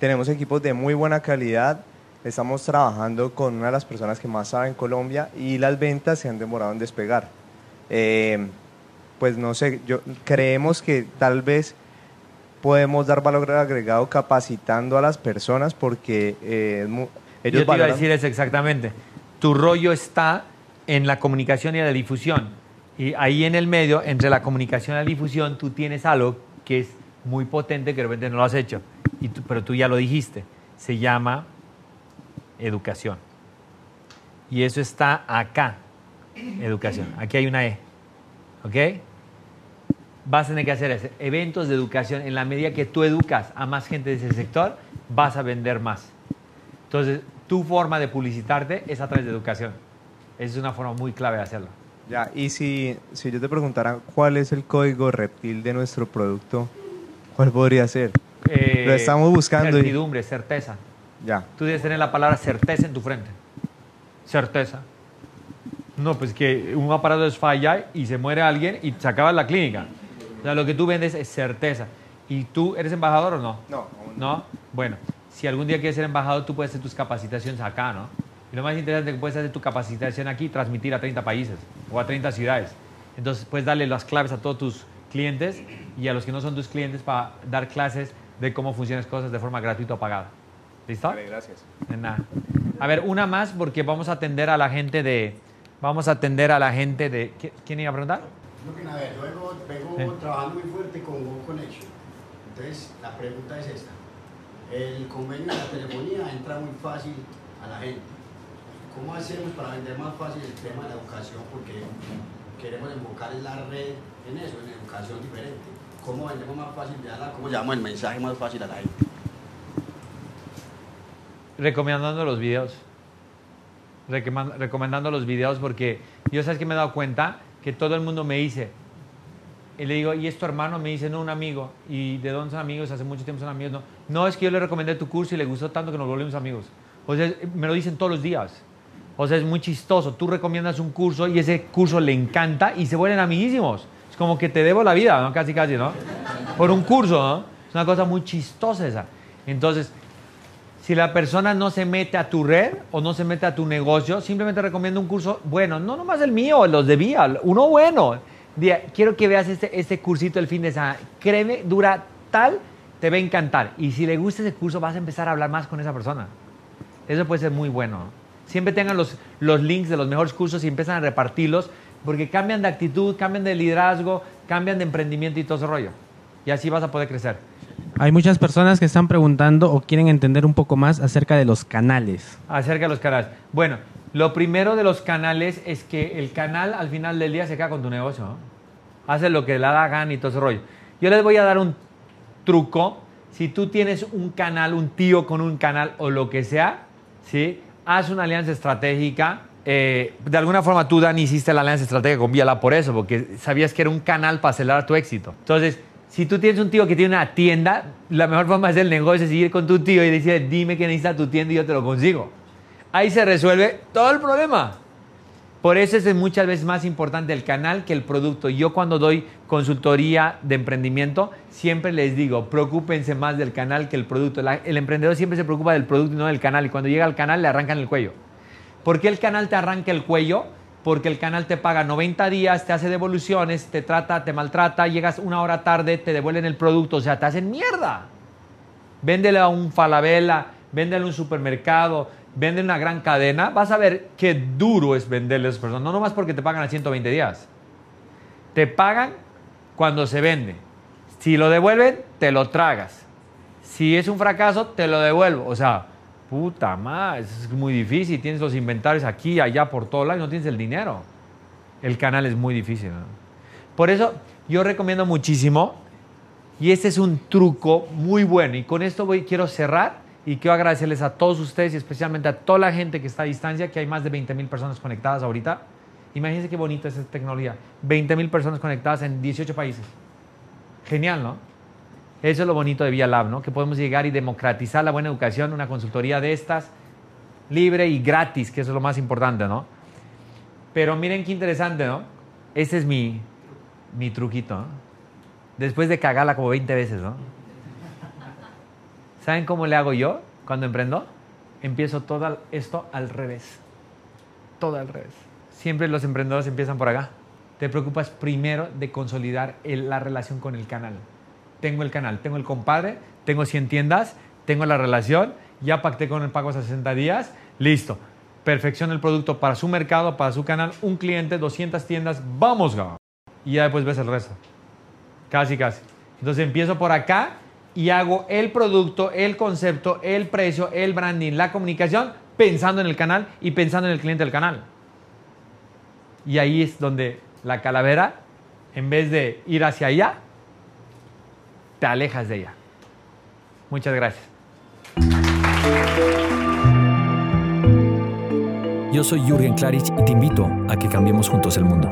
Tenemos equipos de muy buena calidad. Estamos trabajando con una de las personas que más sabe en Colombia y las ventas se han demorado en despegar. Eh, pues no sé, yo creemos que tal vez podemos dar valor agregado capacitando a las personas porque eh, ellos Yo te iba a decir eso exactamente. Tu rollo está en la comunicación y la difusión. Y ahí en el medio, entre la comunicación y la difusión, tú tienes algo que es muy potente que de repente no lo has hecho. Y tú- pero tú ya lo dijiste. Se llama educación. Y eso está acá. Educación. Aquí hay una E. ¿Ok? Vas a tener que hacer ese- eventos de educación. En la medida que tú educas a más gente de ese sector, vas a vender más. Entonces, tu forma de publicitarte es a través de educación. Esa es una forma muy clave de hacerlo. Ya, y si, si yo te preguntara cuál es el código reptil de nuestro producto, ¿cuál podría ser? Eh, Lo estamos buscando y- Certidumbre, certeza. Ya. Tú debes tener la palabra certeza en tu frente. Certeza. No, pues que un aparato es falla y se muere alguien y se acaba la clínica. O sea, lo que tú vendes es certeza. ¿Y tú eres embajador o no? No, aún ¿No? Bueno, si algún día quieres ser embajador, tú puedes hacer tus capacitaciones acá, ¿no? Y lo más interesante es que puedes hacer tu capacitación aquí y transmitir a 30 países o a 30 ciudades. Entonces, puedes darle las claves a todos tus clientes y a los que no son tus clientes para dar clases de cómo funcionan las cosas de forma gratuita o pagada. ¿Listo? Vale, gracias. De nada. A ver, una más porque vamos a atender a la gente de... Vamos a atender a la gente de... ¿qui- ¿Quién iba a preguntar? Que, a ver, yo vengo, Sí. trabajando muy fuerte con Google Connection. Entonces, la pregunta es esta. El convenio de la telefonía entra muy fácil a la gente. ¿Cómo hacemos para vender más fácil el tema de la educación? Porque queremos enfocar en la red en eso, en educación diferente. ¿Cómo vendemos más fácil de la- cómo llevamos el mensaje más fácil a la gente? recomendando los videos. Recomendando los videos porque yo sabes que me he dado cuenta que todo el mundo me dice, y le digo, ¿y es tu hermano? Me dice, no, un amigo. ¿Y de dónde son amigos? Hace mucho tiempo son amigos. No, no es que yo le recomendé tu curso y le gustó tanto que nos volvimos amigos. O sea, me lo dicen todos los días. O sea, es muy chistoso. Tú recomiendas un curso y ese curso le encanta y se vuelven amiguísimos. Es como que te debo la vida, ¿no? Casi, casi, ¿no? Por un curso, ¿no? Es una cosa muy chistosa esa. Entonces, si la persona no se mete a tu red o no se mete a tu negocio, simplemente recomiendo un curso bueno, no nomás el mío, los de Vía, uno bueno. Diga, quiero que veas este, este cursito el fin de semana. Créeme, dura tal, te va a encantar. Y si le gusta ese curso, vas a empezar a hablar más con esa persona. Eso puede ser muy bueno. Siempre tengan los, los links de los mejores cursos y empiezan a repartirlos porque cambian de actitud, cambian de liderazgo, cambian de emprendimiento y todo ese rollo. Y así vas a poder crecer. Hay muchas personas que están preguntando o quieren entender un poco más acerca de los canales. Acerca de los canales. Bueno, lo primero de los canales es que el canal al final del día se queda con tu negocio. ¿no? Hace lo que le da gana y todo ese rollo. Yo les voy a dar un truco. Si tú tienes un canal, un tío con un canal o lo que sea, ¿sí? haz una alianza estratégica. Eh, de alguna forma tú, Dani, hiciste la alianza estratégica con Viala por eso, porque sabías que era un canal para acelerar tu éxito. Entonces, si tú tienes un tío que tiene una tienda, la mejor forma de hacer el negocio es ir con tu tío y decirle, dime que necesita tu tienda y yo te lo consigo. Ahí se resuelve todo el problema. Por eso es muchas veces más importante el canal que el producto. Yo cuando doy consultoría de emprendimiento, siempre les digo, preocúpense más del canal que el producto. El emprendedor siempre se preocupa del producto y no del canal. Y cuando llega al canal le arrancan el cuello. ¿Por qué el canal te arranca el cuello? Porque el canal te paga 90 días, te hace devoluciones, te trata, te maltrata, llegas una hora tarde, te devuelven el producto, o sea, te hacen mierda. Véndele a un Falabella, véndele a un supermercado, vende una gran cadena, vas a ver qué duro es venderle a esas personas. No nomás porque te pagan a 120 días. Te pagan cuando se vende. Si lo devuelven, te lo tragas. Si es un fracaso, te lo devuelvo. O sea, puta madre, es muy difícil. Tienes los inventarios aquí, allá, por todo lado y no tienes el dinero. El canal es muy difícil. ¿no? Por eso yo recomiendo muchísimo y este es un truco muy bueno. Y con esto voy, quiero cerrar y quiero agradecerles a todos ustedes y especialmente a toda la gente que está a distancia, que hay más de 20 mil personas conectadas ahorita. Imagínense qué bonita es esta tecnología. 20 mil personas conectadas en 18 países. Genial, ¿no? Eso es lo bonito de Vía Lab, ¿no? Que podemos llegar y democratizar la buena educación, una consultoría de estas, libre y gratis, que eso es lo más importante, ¿no? Pero miren qué interesante, ¿no? Ese es mi, mi truquito, ¿no? Después de cagarla como 20 veces, ¿no? ¿Saben cómo le hago yo cuando emprendo? Empiezo todo esto al revés. Todo al revés. Siempre los emprendedores empiezan por acá. Te preocupas primero de consolidar la relación con el canal. Tengo el canal, tengo el compadre, tengo 100 tiendas, tengo la relación, ya pacté con el pago a 60 días, listo. Perfecciona el producto para su mercado, para su canal, un cliente, 200 tiendas, vamos, gaba. Y ya después ves el resto. Casi, casi. Entonces empiezo por acá y hago el producto, el concepto, el precio, el branding, la comunicación, pensando en el canal y pensando en el cliente del canal. Y ahí es donde la calavera, en vez de ir hacia allá, te alejas de ella. Muchas gracias. Yo soy Jürgen Klarich y te invito a que cambiemos juntos el mundo.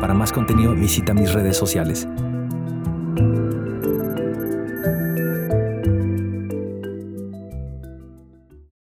Para más contenido visita mis redes sociales